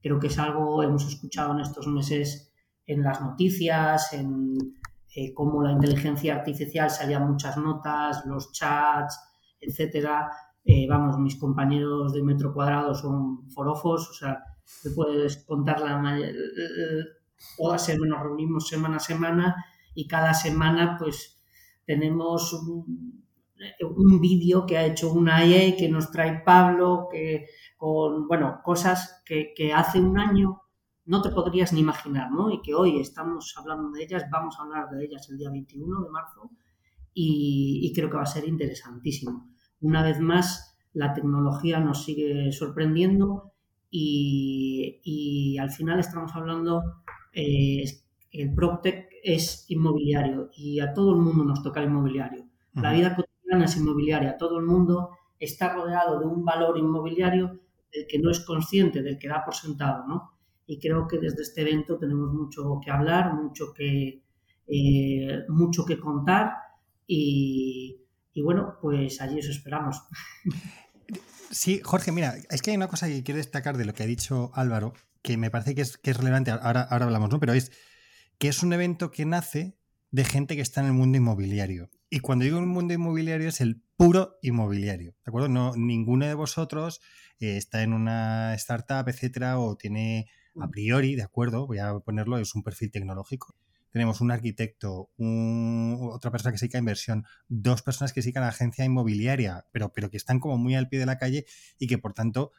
Speaker 6: Creo que es algo, hemos escuchado en estos meses en las noticias, en eh, cómo la inteligencia artificial salían muchas notas, los chats, etcétera. Eh, vamos, mis compañeros de metro cuadrado son forofos, o sea, te puedes contar la todas semana, nos reunimos semana a semana y cada semana pues tenemos un, vídeo que ha hecho una EA que nos trae Pablo, que con, bueno, cosas que, hace un año no te podrías ni imaginar, ¿no? Y que hoy estamos hablando de ellas, vamos a hablar de ellas el día 21 de marzo y creo que va a ser interesantísimo. Una vez más, la tecnología nos sigue sorprendiendo y, y al final estamos hablando, eh, el PropTech es inmobiliario y a todo el mundo nos toca el inmobiliario. Uh -huh. La vida cotidiana es inmobiliaria, todo el mundo está rodeado de un valor inmobiliario del que no es consciente, del que da por sentado, ¿no? Y creo que desde este evento tenemos mucho que hablar, mucho que, eh, mucho que contar y, y bueno, pues allí os esperamos.
Speaker 2: Sí, Jorge, mira, es que hay una cosa que quiero destacar de lo que ha dicho Álvaro, que me parece que es, que es relevante, ahora, ahora hablamos, ¿no? Pero es que es un evento que nace de gente que está en el mundo inmobiliario. Y cuando digo el mundo inmobiliario es el puro inmobiliario, ¿de acuerdo? No, ninguno de vosotros eh, está en una startup, etcétera, o tiene a priori, ¿de acuerdo? Voy a ponerlo, es un perfil tecnológico. Tenemos un arquitecto, otra persona que se dedica a inversión, dos personas que se dedican a agencia inmobiliaria, pero, pero que están como muy al pie de la calle y que por tanto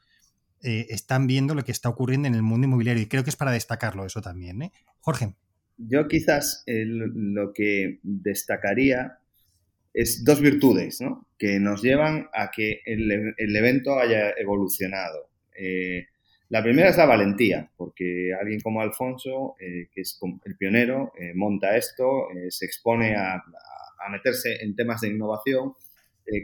Speaker 2: eh, están viendo lo que está ocurriendo en el mundo inmobiliario. Y creo que es para destacarlo eso también. ¿eh? Jorge.
Speaker 5: Yo quizás lo que destacaría es dos virtudes ¿no? que nos llevan a que el, el evento haya evolucionado. Eh, la primera es la valentía, porque alguien como Alfonso, eh, que es el pionero, eh, monta esto, se expone a, meterse en temas de innovación.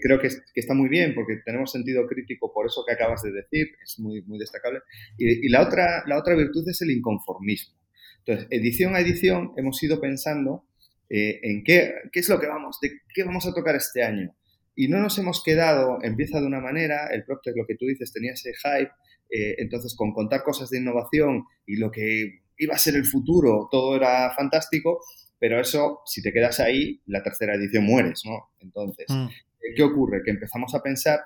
Speaker 5: creo que, está muy bien porque tenemos sentido crítico por eso que acabas de decir, es muy, muy destacable. Y, la, otra, la otra virtud es el inconformismo. Entonces, edición a edición hemos ido pensando en qué, es lo que vamos, de qué vamos a tocar este año. Y no nos hemos quedado, empieza de una manera, el PropTech, lo que tú dices, tenía ese hype, eh, entonces con contar cosas de innovación y lo que iba a ser el futuro, todo era fantástico, pero eso, si te quedas ahí, la tercera edición mueres, ¿no? Entonces, mm. eh, ¿qué ocurre? Que empezamos a pensar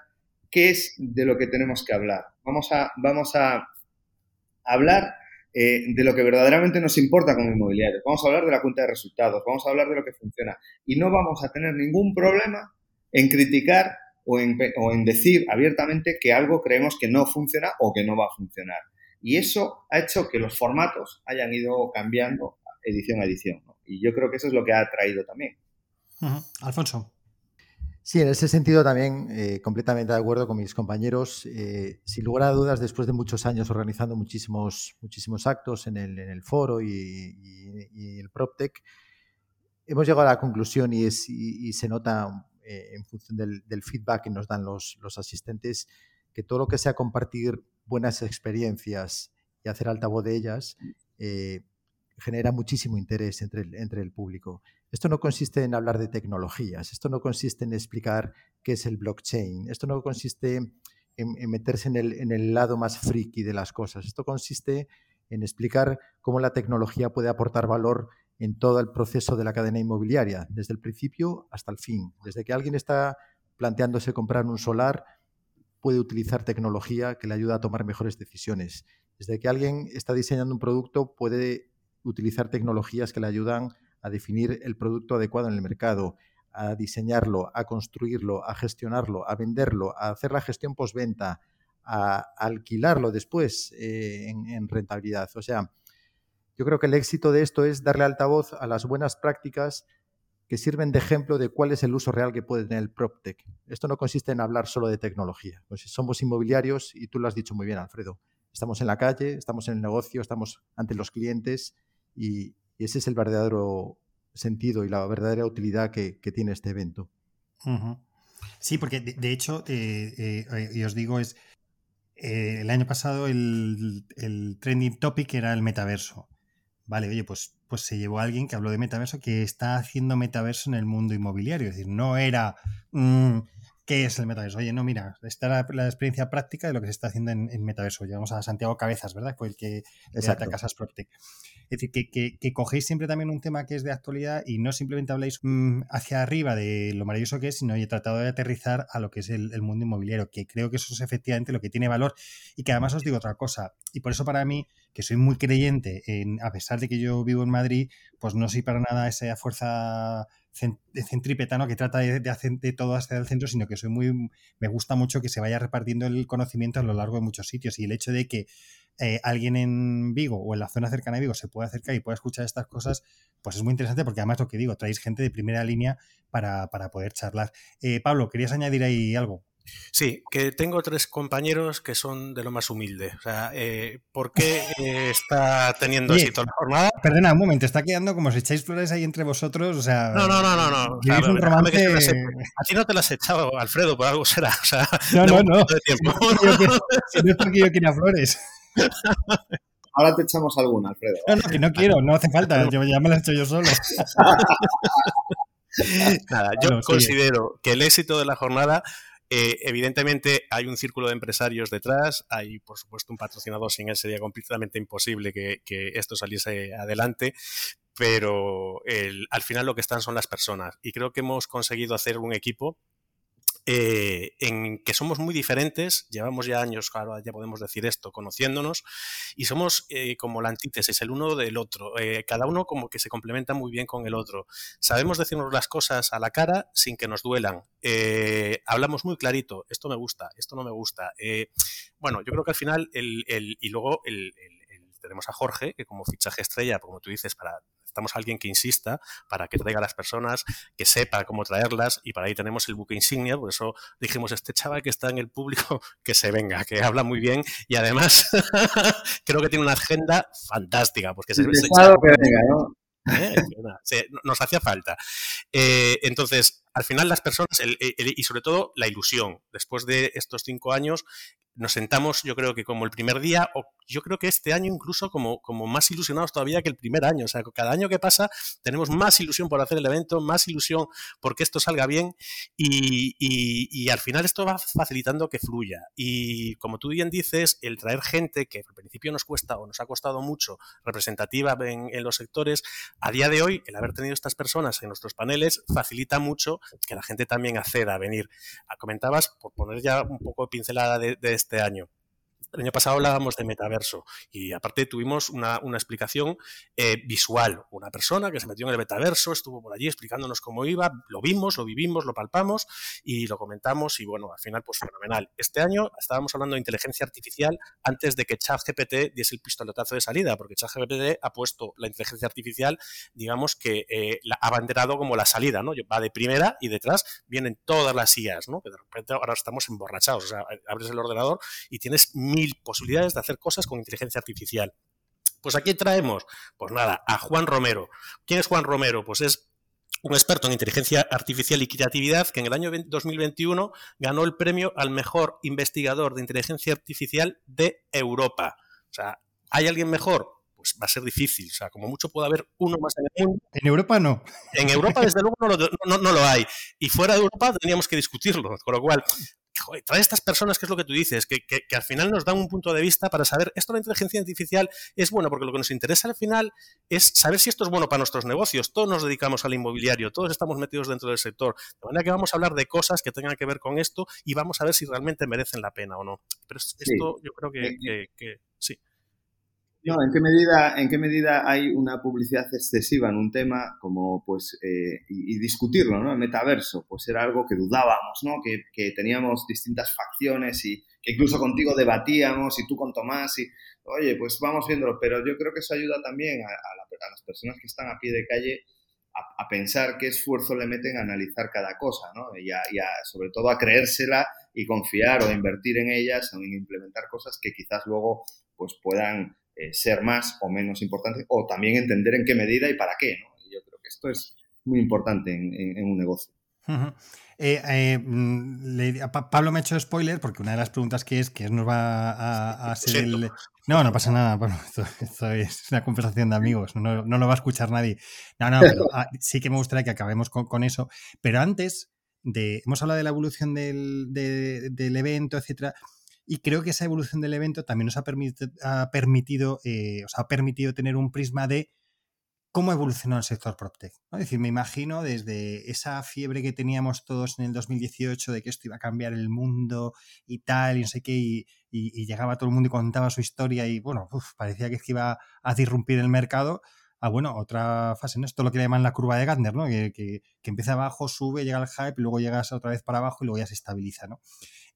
Speaker 5: qué es de lo que tenemos que hablar. Vamos a, vamos a hablar eh, de lo que verdaderamente nos importa como inmobiliarios. Vamos a hablar de la cuenta de resultados, vamos a hablar de lo que funciona y no vamos a tener ningún problema en criticar o en, o en, decir abiertamente que algo creemos que no funciona o que no va a funcionar. Y eso ha hecho que los formatos hayan ido cambiando edición a edición. Y yo creo que eso es lo que ha traído también.
Speaker 2: Alfonso.
Speaker 4: Sí, en ese sentido también eh, completamente de acuerdo con mis compañeros. Eh, sin lugar a dudas, después de muchos años organizando muchísimos, muchísimos actos en el, en el foro y, y, el PropTech, hemos llegado a la conclusión y, es, y se nota eh, en función del, feedback que nos dan los, asistentes, que todo lo que sea compartir buenas experiencias y hacer altavoz de ellas, eh, genera muchísimo interés entre el, público. Esto no consiste en hablar de tecnologías, esto no consiste en explicar qué es el blockchain, esto no consiste en, meterse en el, en el, lado más friki de las cosas, esto consiste en explicar cómo la tecnología puede aportar valor en todo el proceso de la cadena inmobiliaria, desde el principio hasta el fin. Desde que alguien está planteándose comprar un solar, puede utilizar tecnología que le ayuda a tomar mejores decisiones. Desde que alguien está diseñando un producto, puede utilizar tecnologías que le ayudan a definir el producto adecuado en el mercado, a diseñarlo, a construirlo, a gestionarlo, a venderlo, a hacer la gestión postventa, a alquilarlo después eh, en, en, rentabilidad. O sea, yo creo que el éxito de esto es darle altavoz a las buenas prácticas que sirven de ejemplo de cuál es el uso real que puede tener el PropTech. Esto no consiste en hablar solo de tecnología. Pues somos inmobiliarios y tú lo has dicho muy bien, Alfredo. Estamos en la calle, estamos en el negocio, estamos ante los clientes y, ese es el verdadero sentido y la verdadera utilidad que, tiene este evento.
Speaker 2: Sí, porque de, hecho, eh, eh, y os digo, es eh, el año pasado el, trending topic era el metaverso. Vale, oye, pues, pues se llevó a alguien que habló de metaverso que está haciendo metaverso en el mundo inmobiliario. Es decir, no era mm, qué es el metaverso. Oye, no, mira, está la, la, experiencia práctica de lo que se está haciendo en, metaverso. Llevamos a Santiago Cabezas, ¿verdad? Fue el que a Casas PropTech. Es decir, que, cogéis siempre también un tema que es de actualidad y no simplemente habláis mm, hacia arriba de lo maravilloso que es, sino he tratado de aterrizar a lo que es el, el, mundo inmobiliario, que creo que eso es efectivamente lo que tiene valor y que además os digo otra cosa, y por eso para mí que soy muy creyente en, a pesar de que yo vivo en Madrid, pues no soy para nada esa fuerza centrípeta, Que trata de, hacer de todo hacia el centro, sino que soy muy, me gusta mucho que se vaya repartiendo el conocimiento a lo largo de muchos sitios y el hecho de que eh, alguien en Vigo o en la zona cercana a Vigo se pueda acercar y pueda escuchar estas cosas, pues es muy interesante porque además lo que digo, traéis gente de primera línea para, poder charlar. Eh, Pablo, ¿querías añadir ahí algo?
Speaker 3: Sí, que tengo tres compañeros que son de lo más humilde. O sea, eh, ¿por qué eh, está teniendo éxito la jornada?
Speaker 2: Perdona, un momento, está quedando como si echáis flores ahí entre vosotros. O sea,
Speaker 3: no, no, no, no. no. un romance... a ti no te las he echado, Alfredo, por algo será. O sea,
Speaker 2: no, no, no. Si no es porque yo quiera flores.
Speaker 5: Ahora te echamos alguna, Alfredo.
Speaker 2: No, no, que no quiero, no hace falta, yo ya me la he hecho yo solo.
Speaker 3: Nada, yo considero que el éxito de la jornada eh, evidentemente hay un círculo de empresarios detrás, hay por supuesto un patrocinador, sin él sería completamente imposible que, esto saliese adelante, pero al final lo que están son las personas. Y creo que hemos conseguido hacer un equipo eh, en que somos muy diferentes, llevamos ya años, claro, ya podemos decir esto, conociéndonos, y somos eh, como la antítesis, el uno del otro, eh, cada uno como que se complementa muy bien con el otro. Sabemos decirnos las cosas a la cara sin que nos duelan. hablamos muy clarito, esto me gusta, esto no me gusta. bueno, yo creo que al final, el, y luego el, tenemos a Jorge, que como fichaje estrella, como tú dices, para necesitamos alguien que insista para que traiga a las personas, que sepa cómo traerlas y para ahí tenemos el buque insignia, por eso dijimos, este chaval que está en el público, que se venga, que habla muy bien y además creo que tiene una agenda fantástica, porque se, se que venga, ¿no? ¿Eh? nos hacía falta. Eh, entonces, al final las personas, y sobre todo la ilusión, después de estos cinco años, nos sentamos, yo creo que como el primer día, o yo creo que este año incluso como, como más ilusionados todavía que el primer año. O sea, cada año que pasa tenemos más ilusión por hacer el evento, más ilusión porque esto salga bien y, y, al final esto va facilitando que fluya. Y como tú bien dices, el traer gente que al principio nos cuesta o nos ha costado mucho representativa en, en los sectores, a día de hoy el haber tenido estas personas en nuestros paneles facilita mucho que la gente también acceda a venir. Ah, comentabas, por poner ya un poco pincelada de, de año, el año pasado hablábamos de metaverso y aparte tuvimos una, explicación eh, visual. Una persona que se metió en el metaverso, estuvo por allí explicándonos cómo iba, lo vimos, lo vivimos, lo palpamos y lo comentamos y bueno, al final pues fenomenal. Este año estábamos hablando de inteligencia artificial antes de que ChatGPT diese el pistoletazo de salida, porque ChatGPT ha puesto la inteligencia artificial, digamos que eh, la ha abanderado como la salida, ¿no? Va de primera y detrás vienen todas las IAs, ¿no? Que de repente ahora estamos emborrachados, o sea, abres el ordenador y tienes posibilidades de hacer cosas con inteligencia artificial. Pues aquí traemos, pues nada, a Juan Romero. ¿Quién es Juan Romero? Pues es un experto en inteligencia artificial y creatividad que en el año 2021 ganó el premio al mejor investigador de inteligencia artificial de Europa. O sea, ¿hay alguien mejor? Pues va a ser difícil. O sea, como mucho puede haber uno más en el mundo.
Speaker 2: En Europa no.
Speaker 3: En Europa, desde luego, no lo, no lo hay. Y fuera de Europa tendríamos que discutirlo. Con lo cual, trae estas personas, que es lo que tú dices, que, al final nos dan un punto de vista para saber, esto de la inteligencia artificial es bueno, porque lo que nos interesa al final es saber si esto es bueno para nuestros negocios. Todos nos dedicamos al inmobiliario, todos estamos metidos dentro del sector. De manera que vamos a hablar de cosas que tengan que ver con esto y vamos a ver si realmente merecen la pena o no. Pero esto yo creo que sí.
Speaker 5: No, ¿en qué medida, en qué medida hay una publicidad excesiva en un tema como, pues, eh, y, discutirlo, ¿no? El metaverso, pues era algo que dudábamos, ¿no? Que, que, teníamos distintas facciones y que incluso contigo debatíamos y tú con Tomás y, oye, pues vamos viéndolo, pero yo creo que eso ayuda también a, a, las personas que están a pie de calle a, pensar qué esfuerzo le meten a analizar cada cosa, ¿no? Y, y sobre todo a creérsela y confiar o invertir en ellas o en implementar cosas que quizás luego pues puedan eh, ser más o menos importante, o también entender en qué medida y para qué. ¿no? yo creo que esto es muy importante en, un negocio.
Speaker 2: Eh, eh, mm, Pablo me ha hecho spoiler porque una de las preguntas que es que nos va a, ser el... No, no pasa nada. Bueno, esto, es una conversación de amigos, no, lo va a escuchar nadie. No, no, pero ah, sí que me gustaría que acabemos con, eso. Pero antes de... Hemos hablado de la evolución del, del evento, etcétera. Y creo que esa evolución del evento también nos ha, ha permitido, eh, ha permitido tener un prisma de cómo evolucionó el sector PropTech. Es decir, me imagino desde esa fiebre que teníamos todos en el 2018 de que esto iba a cambiar el mundo y tal, y no sé qué, y, llegaba todo el mundo y contaba su historia y bueno, parecía que iba a disrumpir el mercado. Ah, bueno, otra fase, ¿no? Esto es lo que le llaman la curva de Gardner, ¿no? Que, que, empieza abajo, sube, llega al hype, luego llegas otra vez para abajo y luego ya se estabiliza, ¿no?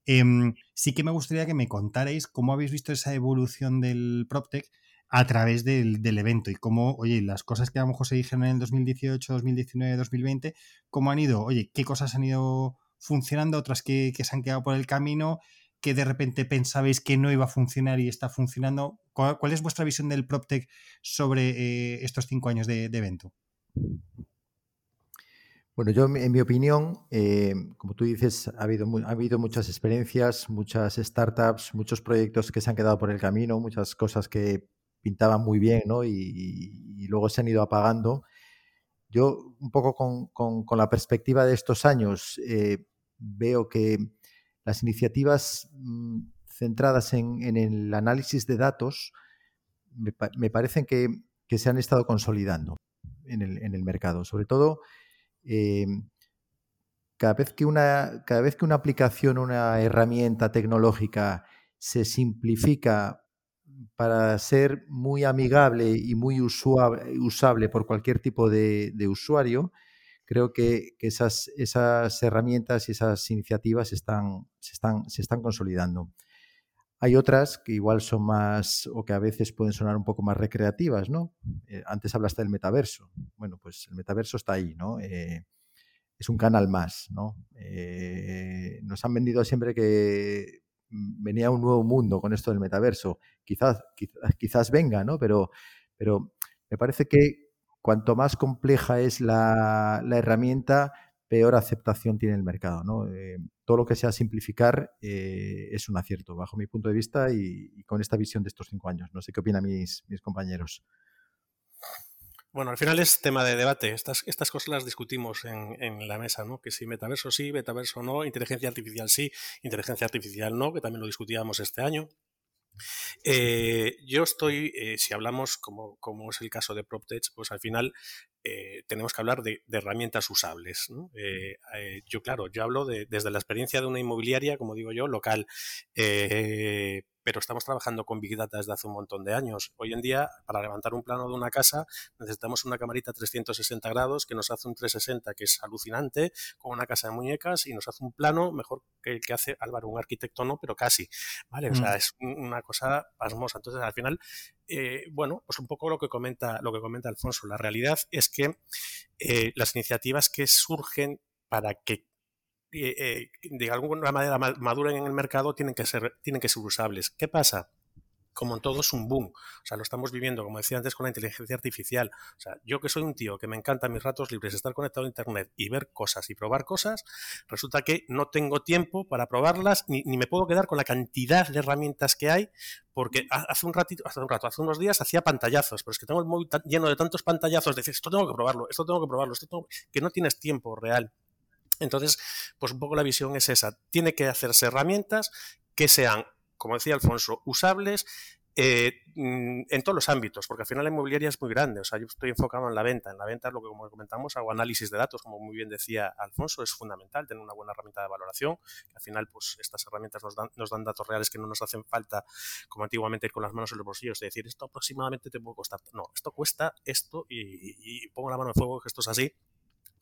Speaker 2: Em, sí que me gustaría que me contarais cómo habéis visto esa evolución del PropTech a través del, evento y cómo, oye, las cosas que a lo mejor se dijeron en el 2018, 2019, 2020, cómo han ido, oye, qué cosas han ido funcionando, otras que, se han quedado por el camino, que de repente pensabais que no iba a funcionar y está funcionando. ¿Cuál, es vuestra visión del PropTech sobre eh, estos cinco años de evento?
Speaker 4: Bueno, yo en mi opinión, eh, como tú dices, ha habido, ha habido muchas experiencias, muchas startups, muchos proyectos que se han quedado por el camino, muchas cosas que pintaban muy bien ¿no? y, luego se han ido apagando. Yo un poco con, la perspectiva de estos años eh, veo que las iniciativas mm, centradas en, el análisis de datos me, parecen que, se han estado consolidando en el, en el mercado, sobre todo Em, cada vez que una, cada vez que una aplicación, una herramienta tecnológica se simplifica para ser muy amigable y muy usable por cualquier tipo de, usuario, creo que, esas, herramientas y esas iniciativas se están consolidando. Hay otras que igual son más o que a veces pueden sonar un poco más recreativas, ¿no? Eh, antes hablaste del metaverso. Bueno, pues el metaverso está ahí, ¿no? Eh, es un canal más, ¿no? Eh, nos han vendido siempre que venía un nuevo mundo con esto del metaverso. Quizás, quizás, venga, ¿no? Pero, pero me parece que cuanto más compleja es la, herramienta, peor aceptación tiene el mercado. ¿no? Eh, todo lo que sea simplificar eh, es un acierto, bajo mi punto de vista y, con esta visión de estos cinco años. No sé qué opinan mis, compañeros.
Speaker 3: Bueno, al final es tema de debate. Estas, cosas las discutimos en, la mesa, ¿no? Que si metaverso sí, metaverso no, inteligencia artificial sí, inteligencia artificial no, que también lo discutíamos este año. Eh, yo estoy, si hablamos como, es el caso de PropTech, pues al final eh, tenemos que hablar de, herramientas usables. yo, claro, yo hablo de, desde la experiencia de una inmobiliaria, como digo yo, local pero estamos trabajando con Big Data desde hace un montón de años. Hoy en día, para levantar un plano de una casa, necesitamos una camarita 360 grados que nos hace un 360 que es alucinante, con una casa de muñecas y nos hace un plano mejor que el que hace Álvaro, un arquitecto no, pero casi. ¿Vale? O sea, mm. es una cosa pasmosa. Entonces, al final, eh, bueno, pues un poco lo que comenta, lo que comenta Alfonso. La realidad es que eh, las iniciativas que surgen para que eh, de alguna manera maduren en el mercado tienen que ser, tienen que ser usables. ¿Qué pasa? como en todo es un boom. O sea, lo estamos viviendo, como decía antes, con la inteligencia artificial. O sea, yo que soy un tío que me encanta mis ratos libres estar conectado a Internet y ver cosas y probar cosas, resulta que no tengo tiempo para probarlas ni, me puedo quedar con la cantidad de herramientas que hay porque hace un ratito, hace un rato, hace unos días hacía pantallazos, pero es que tengo el móvil lleno de tantos pantallazos, de decir, esto tengo que probarlo, esto tengo que probarlo, esto tengo que no tienes tiempo real entonces, pues un poco la visión es esa. Tiene que hacerse herramientas que sean, como decía Alfonso, usables eh, mm, en todos los ámbitos, porque al final la inmobiliaria es muy grande. O sea, yo estoy enfocado en la venta. En la venta es lo que, como comentamos, hago análisis de datos, como muy bien decía Alfonso, es fundamental tener una buena herramienta de valoración. Al final, pues estas herramientas nos dan, nos dan datos reales que no nos hacen falta, como antiguamente, ir con las manos en los bolsillos, de decir, esto aproximadamente te puede costar. No, esto cuesta esto y, y pongo la mano en fuego que esto es así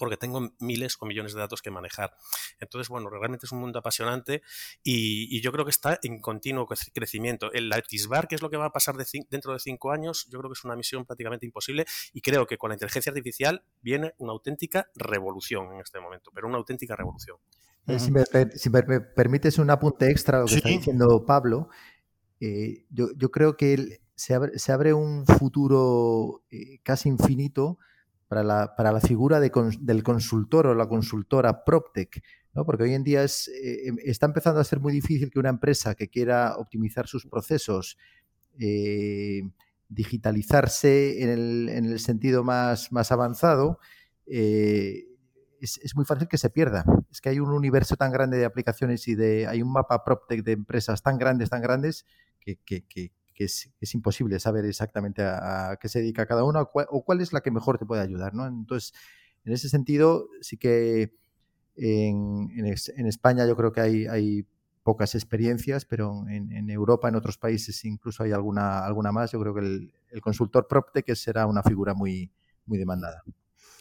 Speaker 3: porque tengo miles o millones de datos que manejar. Entonces, bueno, realmente es un mundo apasionante y, yo creo que está en continuo crecimiento. El Bar, que es lo que va a pasar dentro de cinco años, yo creo que es una misión prácticamente imposible y creo que con la inteligencia artificial viene una auténtica revolución en este momento, pero una auténtica revolución.
Speaker 4: Eh, si, me, permites un apunte extra a lo que está diciendo Pablo, eh, yo, creo que se, abre, un futuro eh, casi infinito para la, para la figura del consultor o la consultora PropTech, ¿no? porque hoy en día es, eh, em, está empezando a ser muy difícil que una empresa que quiera optimizar sus procesos, eh, digitalizarse en el, en el, sentido más, más avanzado, eh, es, muy fácil que se pierda. Es que hay un universo tan grande de aplicaciones y de hay un mapa PropTech de empresas tan grandes, tan grandes, que, que es, imposible saber exactamente a, qué se dedica cada uno o cuál, es la que mejor te puede ayudar. ¿no? Entonces, en ese sentido, sí que en, España yo creo que hay, hay pocas experiencias, pero en, en, Europa, en otros países incluso hay alguna, alguna más. Yo creo que el, el consultor PropTech será una figura muy, muy demandada.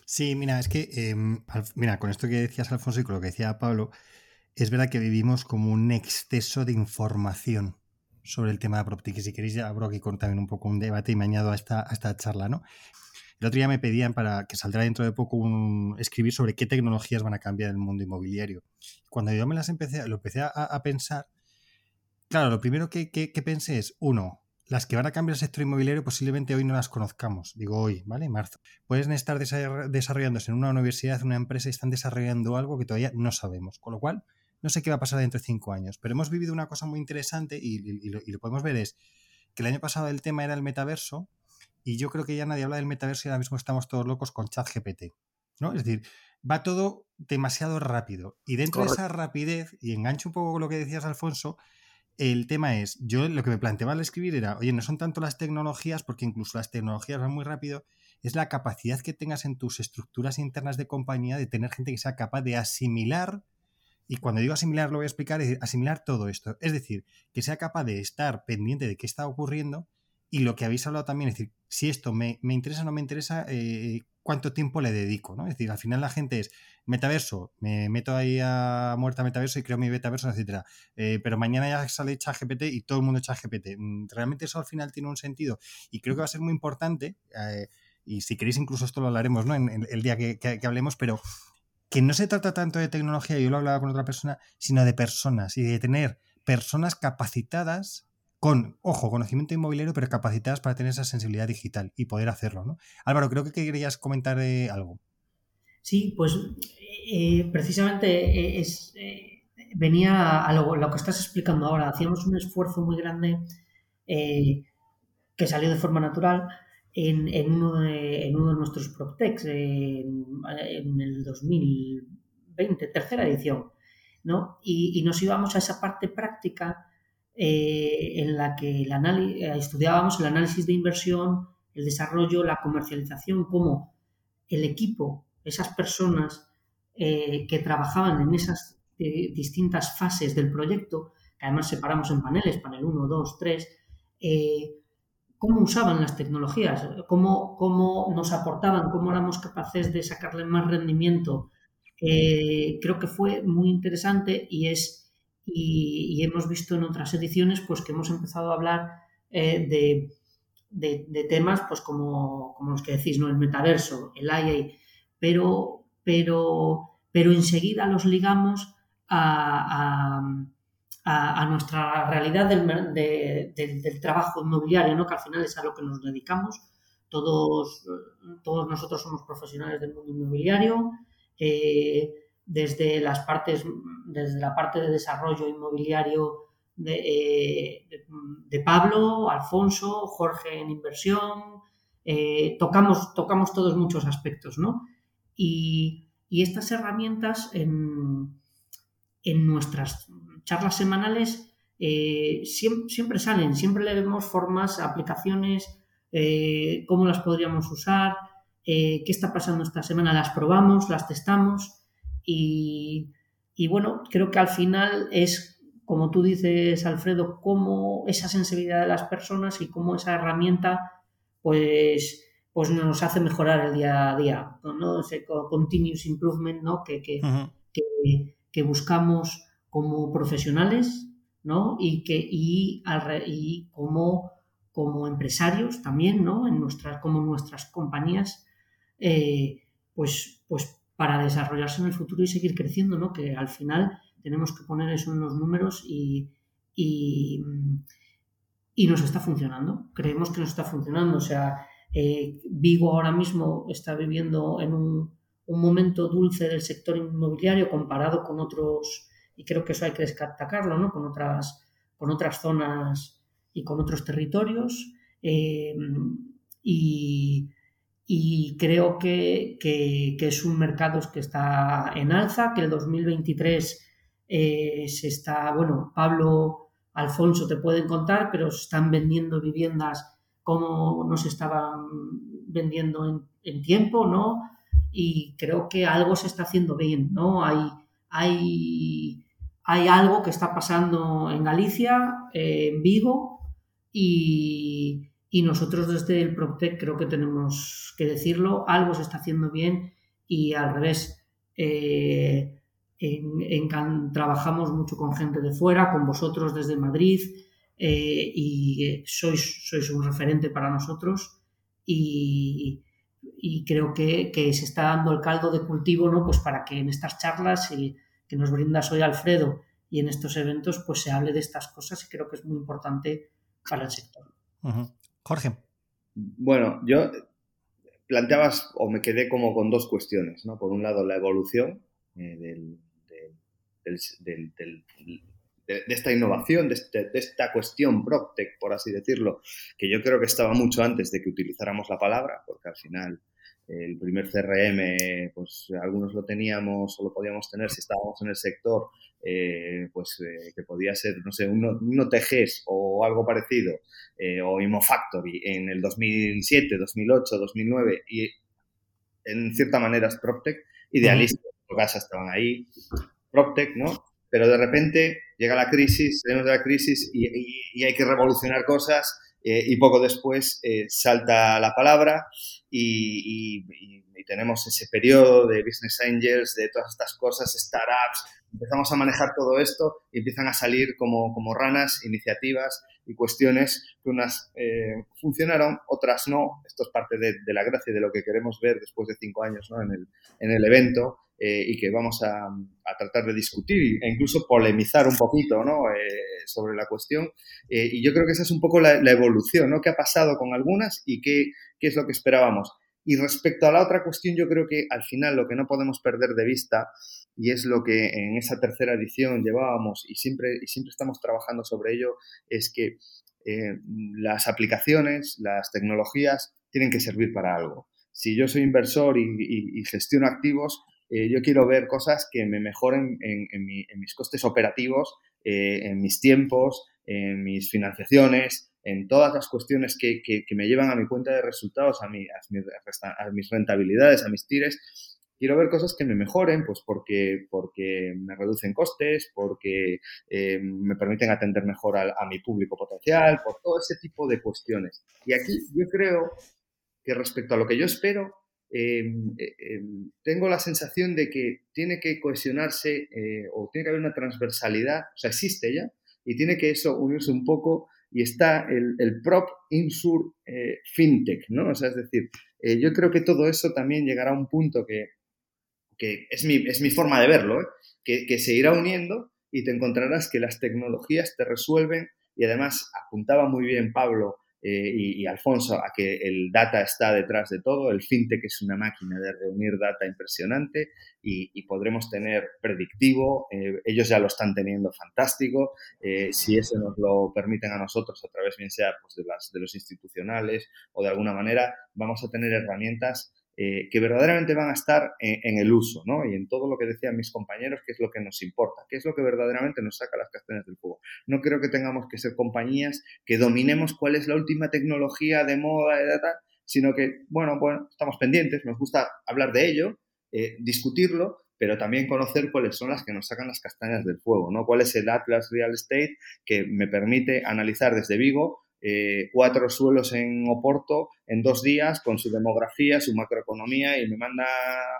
Speaker 2: Sí, mira, es que, em, mira, con esto que decías, Alfonso, y con lo que decía Pablo, es verdad que vivimos como un exceso de información sobre el tema de PropTech. Y si queréis, ya abro aquí con también un poco un debate y me añado a esta, esta charla, ¿no? El otro día me pedían para que saldrá dentro de poco un escribir sobre qué tecnologías van a cambiar el mundo inmobiliario. Cuando yo me las empecé, lo empecé a, pensar, claro, lo primero que, que, pensé es, uno, las que van a cambiar el sector inmobiliario posiblemente hoy no las conozcamos. Digo hoy, ¿vale? Marzo. Pueden estar desarrollándose en una universidad, en una empresa y están desarrollando algo que todavía no sabemos. Con lo cual, no sé qué va a pasar dentro de cinco años, pero hemos vivido una cosa muy interesante y, lo, podemos ver es que el año pasado el tema era el metaverso y yo creo que ya nadie habla del metaverso y ahora mismo estamos todos locos con ChatGPT, ¿no? Es decir, va todo demasiado rápido y dentro de esa rapidez, y engancho un poco con lo que decías Alfonso, el tema es, yo lo que me planteaba al escribir era, oye, no son tanto las tecnologías, porque incluso las tecnologías van muy rápido, es la capacidad que tengas en tus estructuras internas de compañía de tener gente que sea capaz de asimilar y cuando digo asimilar, lo voy a explicar, es asimilar todo esto. Es decir, que sea capaz de estar pendiente de qué está ocurriendo y lo que habéis hablado también, es decir, si esto me, interesa o no me interesa, eh, cuánto tiempo le dedico, ¿no? Es decir, al final la gente es metaverso, me meto ahí a muerta metaverso y creo mi metaverso, etcétera. Eh, pero mañana ya sale ChatGPT y todo el mundo ChatGPT. Mm, realmente eso al final tiene un sentido y creo que va a ser muy importante. Eh, y si queréis incluso esto lo hablaremos, ¿no? En, el día que, que hablemos, pero que no se trata tanto de tecnología, yo lo hablaba con otra persona, sino de personas y de tener personas capacitadas con, ojo, conocimiento inmobiliario, pero capacitadas para tener esa sensibilidad digital y poder hacerlo, ¿no? Álvaro, creo que querías comentar eh, algo.
Speaker 6: Sí, pues eh, precisamente eh, es, venía a lo, que estás explicando ahora. Hacíamos un esfuerzo muy grande que salió de forma natural en, uno, de, en uno de nuestros PropTechs en, el 2020, tercera edición, ¿no? Y, nos íbamos a esa parte práctica eh, en la que el eh, estudiábamos el análisis de inversión, el desarrollo, la comercialización, cómo el equipo, esas personas eh, que trabajaban en esas distintas fases del proyecto, que además separamos en paneles, panel 1, 2, 3, cómo usaban las tecnologías, cómo, cómo nos aportaban, cómo éramos capaces de sacarle más rendimiento. Eh, creo que fue muy interesante y es y, hemos visto en otras ediciones pues que hemos empezado a hablar eh, de, temas pues como, como, los que decís, ¿no? El metaverso, el IA, pero, pero, pero enseguida los ligamos a, nuestra realidad del, trabajo inmobiliario, ¿no? que al final es a lo que nos dedicamos. Todos, todos nosotros somos profesionales del mundo inmobiliario, eh, desde las partes, desde la parte de desarrollo inmobiliario de, eh, de Pablo, Alfonso, Jorge en inversión, eh, tocamos, tocamos todos muchos aspectos, ¿no? Y, y estas herramientas en, en nuestras charlas semanales eh, siempre, salen, siempre le vemos formas, aplicaciones, eh, cómo las podríamos usar, eh, qué está pasando esta semana, las probamos, las testamos y, bueno, creo que al final es, como tú dices, Alfredo, cómo esa sensibilidad de las personas y cómo esa herramienta pues, pues nos hace mejorar el día a día, ¿no? Ese continuous improvement ¿no? que, que, que buscamos como profesionales, ¿no? Y, que, y, y como, como empresarios también, ¿no? En nuestras, como nuestras compañías, eh, pues, pues para desarrollarse en el futuro y seguir creciendo, ¿no? Que al final tenemos que poner eso en los números y, y, nos está funcionando. Creemos que nos está funcionando. O sea, eh, Vigo ahora mismo está viviendo en un, un momento dulce del sector inmobiliario comparado con otros y creo que eso hay que destacarlo, ¿no? Con otras, con otras zonas y con otros territorios. Eh, y, creo que, es un mercado que está en alza, que el 2023 eh, se está, bueno, Pablo, Alfonso te pueden contar, pero se están vendiendo viviendas como no se estaban vendiendo en, en tiempo, ¿no? Y creo que algo se está haciendo bien, ¿no? Hay, hay hay algo que está pasando en Galicia, eh, en Vigo, y, nosotros desde el PropTech creo que tenemos que decirlo, algo se está haciendo bien y al revés. Eh, trabajamos mucho con gente de fuera, con vosotros desde Madrid, eh, y sois, sois un referente para nosotros y, creo que, se está dando el caldo de cultivo ¿no? pues para que en estas charlas que nos brindas hoy Alfredo y en estos eventos pues se hable de estas cosas y creo que es muy importante para el sector.
Speaker 2: Jorge.
Speaker 5: Bueno, yo planteabas o me quedé como con dos cuestiones, ¿no? Por un lado la evolución eh, de, esta innovación, este, de, esta cuestión PropTech, por así decirlo, que yo creo que estaba mucho antes de que utilizáramos la palabra, porque al final el primer CRM, pues algunos lo teníamos o lo podíamos tener si estábamos en el sector, eh, pues eh, que podía ser, no sé, un, un OTGs o algo parecido, eh, o ImoFactory en el 2007, 2008, 2009, y en cierta manera es PropTech, idealista, uh -huh. estaban ahí, PropTech, ¿no? Pero de repente llega la crisis, salimos de la crisis y, y, y hay que revolucionar cosas eh, y poco después eh, salta la palabra y, tenemos ese periodo de business angels, de todas estas cosas, startups, empezamos a manejar todo esto y empiezan a salir como, como ranas iniciativas y cuestiones que unas eh, funcionaron, otras no. Esto es parte de, de, la gracia de lo que queremos ver después de cinco años ¿no? en, el, en el evento eh, y que vamos a, a, tratar de discutir e incluso polemizar un poquito ¿no? eh, sobre la cuestión. Eh, y yo creo que esa es un poco la, la evolución, ¿no? ¿Qué ha pasado con algunas y qué, qué es lo que esperábamos? Y respecto a la otra cuestión, yo creo que al final lo que no podemos perder de vista, y es lo que en esa tercera edición llevábamos y siempre, y siempre estamos trabajando sobre ello, es que eh, las aplicaciones, las tecnologías tienen que servir para algo. Si yo soy inversor y, y, y gestiono activos, eh, yo quiero ver cosas que me mejoren en, en, mi, en mis costes operativos, eh, en mis tiempos, en mis financiaciones, en todas las cuestiones que, me llevan a mi cuenta de resultados, a, mi, a, mi, a, mis rentabilidades, a mis tires. Quiero ver cosas que me mejoren, pues porque, porque me reducen costes, porque eh, me permiten atender mejor a, a mi público potencial, por todo ese tipo de cuestiones. Y aquí yo creo que respecto a lo que yo espero, eh, eh, tengo la sensación de que tiene que cohesionarse eh, o tiene que haber una transversalidad, o sea, existe ya, y tiene que eso unirse un poco y está el, prop insur eh, fintech, ¿no? O sea, es decir, eh, yo creo que todo eso también llegará a un punto que, es, mi, forma de verlo, que, que se irá uniendo y te encontrarás que las tecnologías te resuelven y además apuntaba muy bien Pablo eh, y, Alfonso a que el data está detrás de todo, el fintech es una máquina de reunir data impresionante y, y podremos tener predictivo, eh, ellos ya lo están teniendo fantástico, eh, si eso nos lo permiten a nosotros a través bien sea pues, de, las, de los institucionales o de alguna manera, vamos a tener herramientas eh, que verdaderamente van a estar en, el uso, ¿no? Y en todo lo que decían mis compañeros, qué es lo que nos importa, qué es lo que verdaderamente nos saca las castañas del fuego. No creo que tengamos que ser compañías que dominemos cuál es la última tecnología de moda, de data, sino que, bueno, bueno, estamos pendientes, nos gusta hablar de ello, eh, discutirlo, pero también conocer cuáles son las que nos sacan las castañas del fuego, ¿no? Cuál es el Atlas Real Estate que me permite analizar desde Vigo eh, cuatro suelos en Oporto en dos días con su demografía, su macroeconomía y me manda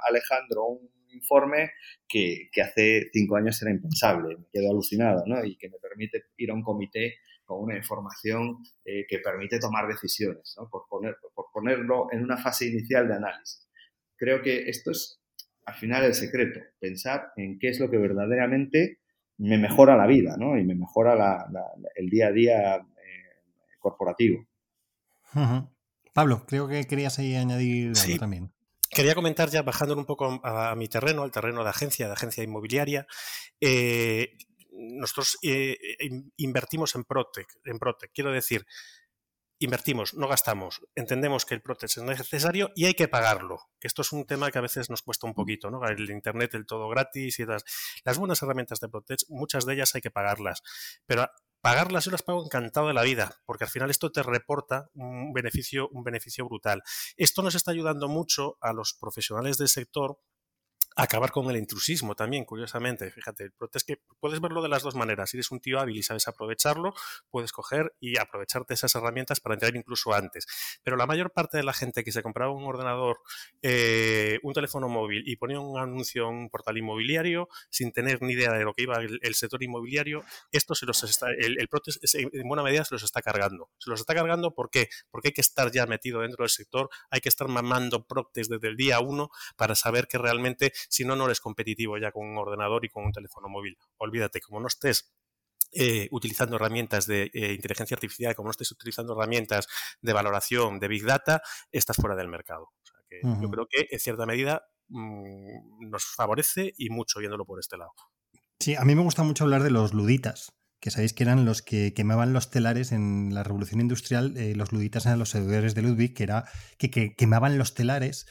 Speaker 5: Alejandro un informe que, que, hace cinco años era impensable, me quedo alucinado, ¿no? Y que me permite ir a un comité con una información eh, que permite tomar decisiones, ¿no? Por, poner, por ponerlo en una fase inicial de análisis. Creo que esto es al final el secreto, pensar en qué es lo que verdaderamente me mejora la vida, ¿no? Y me mejora la, la, el día a día corporativo.
Speaker 2: Uh -huh. Pablo, creo que querías ahí añadir
Speaker 3: sí.
Speaker 2: algo también.
Speaker 3: Quería comentar ya, bajando un poco a, a, mi terreno, al terreno de agencia, de agencia inmobiliaria. Eh, nosotros eh, invertimos en Protec, en Protec. Quiero decir, invertimos, no gastamos, entendemos que el Protec es necesario y hay que pagarlo. Esto es un tema que a veces nos cuesta un poquito, ¿no? El Internet, el todo gratis y las, las buenas herramientas de Protec, muchas de ellas hay que pagarlas. Pero pagarlas yo las pago encantado de la vida, porque al final esto te reporta un beneficio, un beneficio brutal. Esto nos está ayudando mucho a los profesionales del sector acabar con el intrusismo también, curiosamente. Fíjate, es que puedes verlo de las dos maneras. Si eres un tío hábil y sabes aprovecharlo, puedes coger y aprovecharte esas herramientas para entrar incluso antes. Pero la mayor parte de la gente que se compraba un ordenador, eh, un teléfono móvil y ponía un anuncio en un portal inmobiliario sin tener ni idea de lo que iba el, sector inmobiliario, esto se los está, el, el en buena medida se los está cargando. Se los está cargando ¿por qué? Porque hay que estar ya metido dentro del sector, hay que estar mamando Protest desde el día uno para saber que realmente si no, no eres competitivo ya con un ordenador y con un teléfono móvil. Olvídate, como no estés eh, utilizando herramientas de eh, inteligencia artificial, como no estés utilizando herramientas de valoración de Big Data, estás fuera del mercado. O sea que uh -huh. yo creo que en cierta medida mmm, nos favorece y mucho viéndolo por este lado.
Speaker 2: Sí, a mí me gusta mucho hablar de los luditas, que sabéis que eran los que quemaban los telares en la revolución industrial. Eh, los luditas eran los seguidores de Ludwig, que era que, que quemaban los telares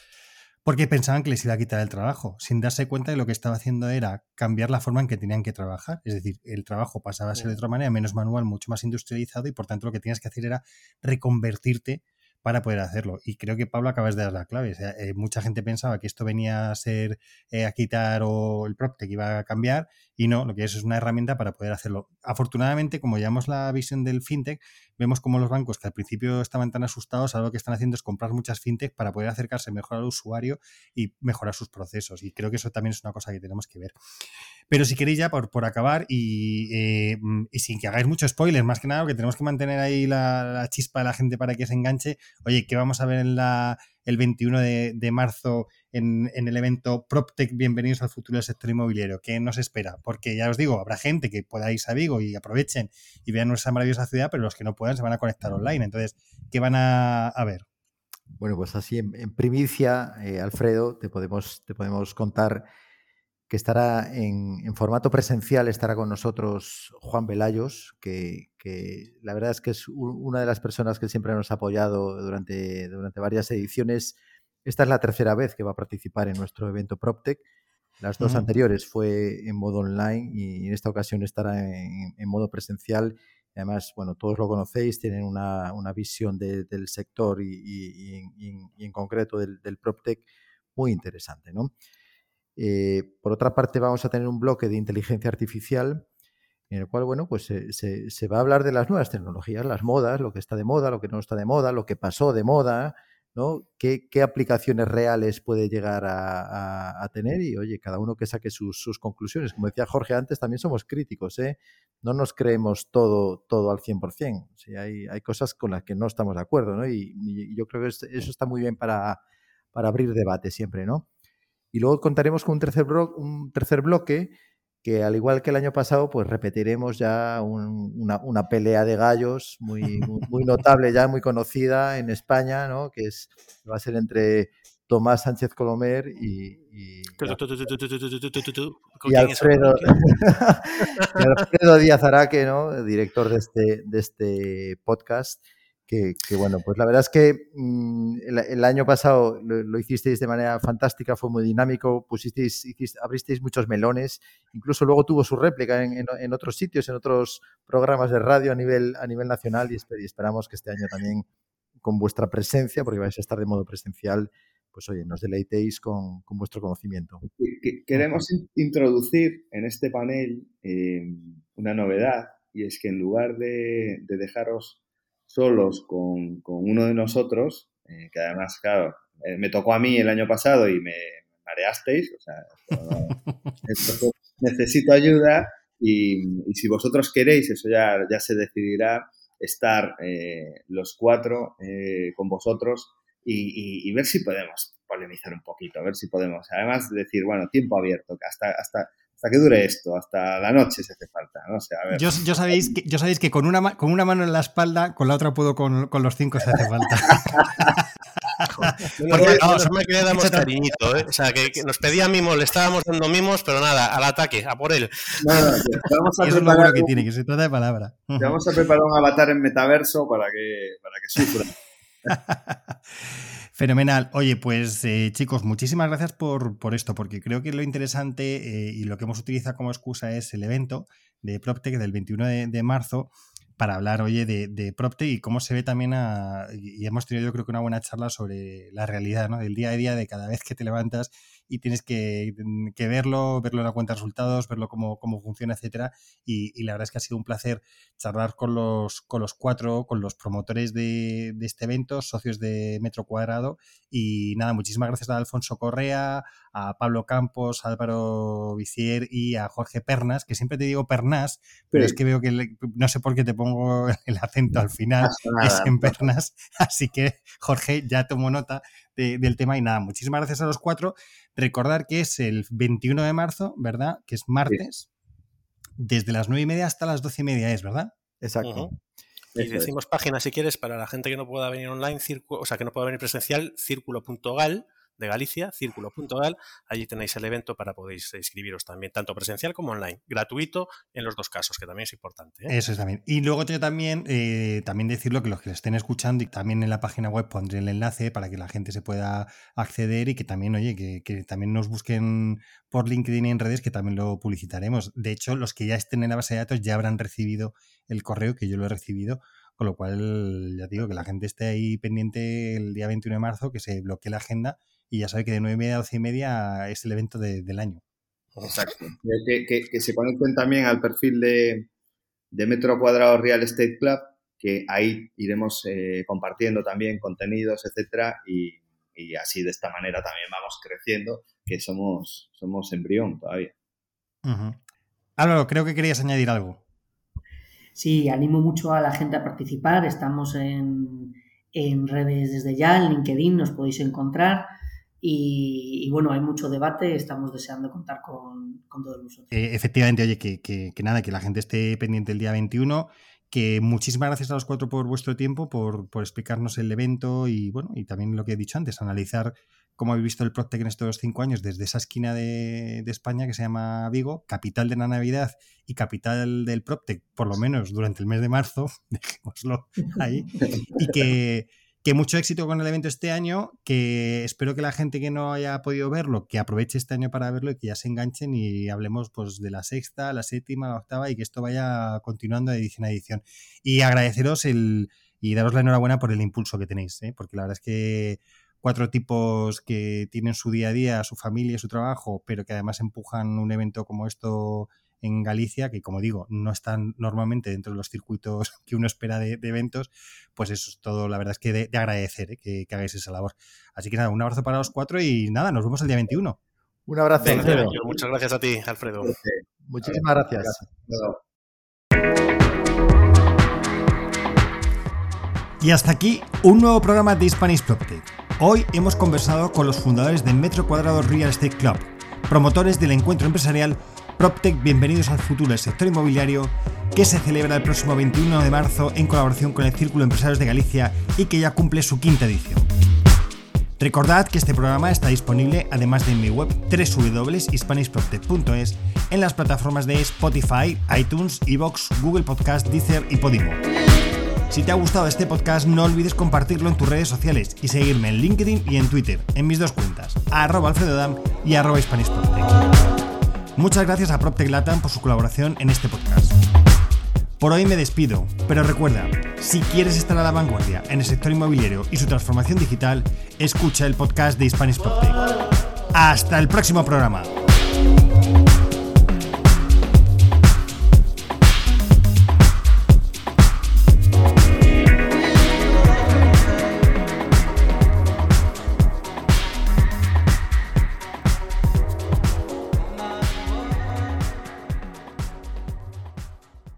Speaker 2: porque pensaban que les iba a quitar el trabajo, sin darse cuenta de lo que estaba haciendo era cambiar la forma en que tenían que trabajar. Es decir, el trabajo pasaba a ser de otra manera, menos manual, mucho más industrializado y por tanto lo que tenías que hacer era reconvertirte para poder hacerlo. Y creo que Pablo acabas de dar la clave. Eh, mucha gente pensaba que esto venía a ser eh, a quitar o el que iba a cambiar y no, lo que es es una herramienta para poder hacerlo. Afortunadamente, como llevamos la visión del fintech, vemos como los bancos que al principio estaban tan asustados, ahora lo que están haciendo es comprar muchas fintech para poder acercarse mejor al usuario y mejorar sus procesos. Y creo que eso también es una cosa que tenemos que ver. Pero si queréis ya por, por acabar y, eh, y, sin que hagáis mucho spoiler, más que nada, que tenemos que mantener ahí la, chispa de la gente para que se enganche. Oye, ¿qué vamos a ver en la, el 21 de, marzo en, el evento PropTech Bienvenidos al futuro del sector inmobiliario? ¿Qué nos espera? Porque ya os digo, habrá gente que pueda irse a Vigo y aprovechen y vean nuestra maravillosa ciudad, pero los que no puedan se van a conectar online. Entonces, ¿qué van a, ver?
Speaker 4: Bueno, pues así en, primicia, eh, Alfredo, te podemos, te podemos contar que estará en, formato presencial, estará con nosotros Juan Velayos, que, la verdad es que es una de las personas que siempre nos ha apoyado durante, durante varias ediciones. Esta es la tercera vez que va a participar en nuestro evento PropTech. Las dos anteriores fue en modo online y en esta ocasión estará en, modo presencial. Además, bueno, todos lo conocéis, tienen una, visión del sector y, en concreto del, del PropTech muy interesante, ¿no? Eh, por otra parte, vamos a tener un bloque de inteligencia artificial en el cual, bueno, pues se, va a hablar de las nuevas tecnologías, las modas, lo que está de moda, lo que no está de moda, lo que pasó de moda, ¿no? ¿Qué, aplicaciones reales puede llegar a, tener? Y, oye, cada uno que saque sus, conclusiones. Como decía Jorge antes, también somos críticos, ¿eh? No nos creemos todo, todo al 100%. Sí, hay, hay cosas con las que no estamos de acuerdo, ¿no? Y, yo creo que eso está muy bien para, para abrir debate siempre, ¿no? Y luego contaremos con un tercer, un tercer bloque que al igual que el año pasado, pues repetiremos ya una, pelea de gallos muy, muy, notable, ya muy conocida en España, ¿no? que es, va a ser entre Tomás Sánchez Colomer y, y, Alfredo, Alfredo Díaz Araque, ¿no? director de este, de este podcast que, bueno, pues la verdad es que mm, el, año pasado lo, hicisteis de manera fantástica, fue muy dinámico, pusisteis, abristeis muchos melones, incluso luego tuvo su réplica en, otros sitios, en otros programas de radio a nivel, a nivel nacional y, esperamos que este año también con vuestra presencia, porque vais a estar de modo presencial, pues oye, nos deleitéis con, vuestro conocimiento.
Speaker 5: Queremos introducir en este panel eh, una novedad y es que en lugar de dejaros solos con, uno de nosotros, eh, que además, claro, eh, me tocó a mí el año pasado y me mareasteis, o sea, necesito ayuda y, si vosotros queréis, eso ya, ya se decidirá, estar eh, los cuatro con vosotros y, ver si podemos polemizar un poquito, a ver si podemos, además decir, bueno, tiempo abierto, hasta, hasta hasta que dure esto, hasta la noche si hace falta. No sé, a ver.
Speaker 2: Yo, sabéis que, yo sabéis que con una, con una mano en la espalda, con la otra puedo con, los cinco si hace falta.
Speaker 3: Porque no, eso me cariñito, ¿eh? O sea, que, nos pedía mimos, le estábamos dando mimos, pero nada, al ataque, a por él. No, no,
Speaker 2: vamos a Eso es lo bueno que tiene, que se trata de palabra.
Speaker 5: vamos a preparar un avatar en metaverso para que, para que sufra.
Speaker 2: Fenomenal. Oye, pues eh, chicos, muchísimas gracias por, por, esto, porque creo que lo interesante eh, y lo que hemos utilizado como excusa es el evento de PropTech del 21 de, marzo para hablar, oye, de, de, PropTech y cómo se ve también a, y hemos tenido yo creo que una buena charla sobre la realidad, ¿no? Del día a día, de cada vez que te levantas y tienes que, verlo, verlo en la cuenta de resultados, verlo cómo, cómo funciona, etcétera. Y, la verdad es que ha sido un placer charlar con los, con los cuatro, con los promotores de, este evento, socios de Metro Cuadrado. Y nada, muchísimas gracias a Alfonso Correa, a Pablo Campos, a Álvaro Vicier y a Jorge Pernas, que siempre te digo Pernas, pero es que veo que no sé por qué te pongo el acento al final, es en Pernas. Así que, Jorge, ya tomo nota del tema y nada, muchísimas gracias a los cuatro. Recordar que es el 21 de marzo, ¿verdad? Que es martes, desde las 9 y media hasta las 12 y media es, ¿verdad?
Speaker 4: Exacto.
Speaker 3: Y decimos página si quieres para la gente que no pueda venir online, o sea, que no pueda venir presencial, círculo.gal de Galicia, círculo.gal. Allí tenéis el evento para podéis inscribiros también, tanto presencial como online. Gratuito en los dos casos, que también es importante.
Speaker 2: ¿eh? Eso es también. Y luego también, eh, también decirlo que los que estén escuchando y también en la página web pondré el enlace para que la gente se pueda acceder y que también, oye, que, que también nos busquen por LinkedIn y en redes, que también lo publicitaremos. De hecho, los que ya estén en la base de datos ya habrán recibido el correo que yo lo he recibido con lo cual, ya digo, que la gente esté ahí pendiente el día 21 de marzo, que se bloquee la agenda y ya sabe que de 9 y media a 12 y media es el evento del año.
Speaker 5: Exacto. Que, se conecten también al perfil de, Metro Cuadrado Real Estate Club, que ahí iremos eh, compartiendo también contenidos, etcétera, y, así de esta manera también vamos creciendo, que somos, somos embrión todavía.
Speaker 2: Álvaro, creo que querías añadir algo.
Speaker 6: Sí, animo mucho a la gente a participar. Estamos en, redes desde ya, en LinkedIn nos podéis encontrar. Y, bueno, hay mucho debate, estamos deseando contar con, todos vosotros.
Speaker 2: Eh, efectivamente, oye, que, nada, que la gente esté pendiente el día 21, que muchísimas gracias a los cuatro por vuestro tiempo, por, por explicarnos el evento y bueno, y también lo que he dicho antes, analizar cómo habéis visto el PropTech en estos cinco años desde esa esquina de, España que se llama Vigo, capital de la Navidad y capital del PropTech, por lo menos durante el mes de marzo, dejémoslo ahí, y que, mucho éxito con el evento este año, que espero que la gente que no haya podido verlo, que aproveche este año para verlo y que ya se enganchen y hablemos pues de la sexta, la séptima, la octava y que esto vaya continuando de edición a edición. Y agradeceros el y daros la enhorabuena por el impulso que tenéis, ¿eh? porque la verdad es que cuatro tipos que tienen su día a día, su familia, su trabajo, pero que además empujan un evento como esto en Galicia, que como digo, no están normalmente dentro de los circuitos que uno espera de, eventos, pues eso es todo, la verdad es que de, agradecer ¿eh? que, hagáis esa labor. Así que nada, un abrazo para los cuatro y nada, nos vemos el día 21.
Speaker 4: Un abrazo.
Speaker 3: Alfredo. Muchas gracias a ti, Alfredo.
Speaker 4: Muchísimas gracias.
Speaker 2: Y hasta aquí un nuevo programa de Spanish PropTech. Hoy hemos conversado con los fundadores de Metro Cuadrado Real Estate Club, promotores del encuentro empresarial PropTech Bienvenidos al Futuro del Sector Inmobiliario, que se celebra el próximo 21 de marzo en colaboración con el Círculo Empresarios de Galicia y que ya cumple su quinta edición. Recordad que este programa está disponible, además de en mi web www.hispanishproptech.es, en las plataformas de Spotify, iTunes, Evox, Google Podcast, Deezer y Podimo. Si te ha gustado este podcast, no olvides compartirlo en tus redes sociales y seguirme en LinkedIn y en Twitter, en mis dos cuentas, arroba alfredodam y arroba Muchas gracias a PropTech Latam por su colaboración en este podcast. Por hoy me despido, pero recuerda, si quieres estar a la vanguardia en el sector inmobiliario y su transformación digital, escucha el podcast de Spanish PropTech. Hasta el próximo programa.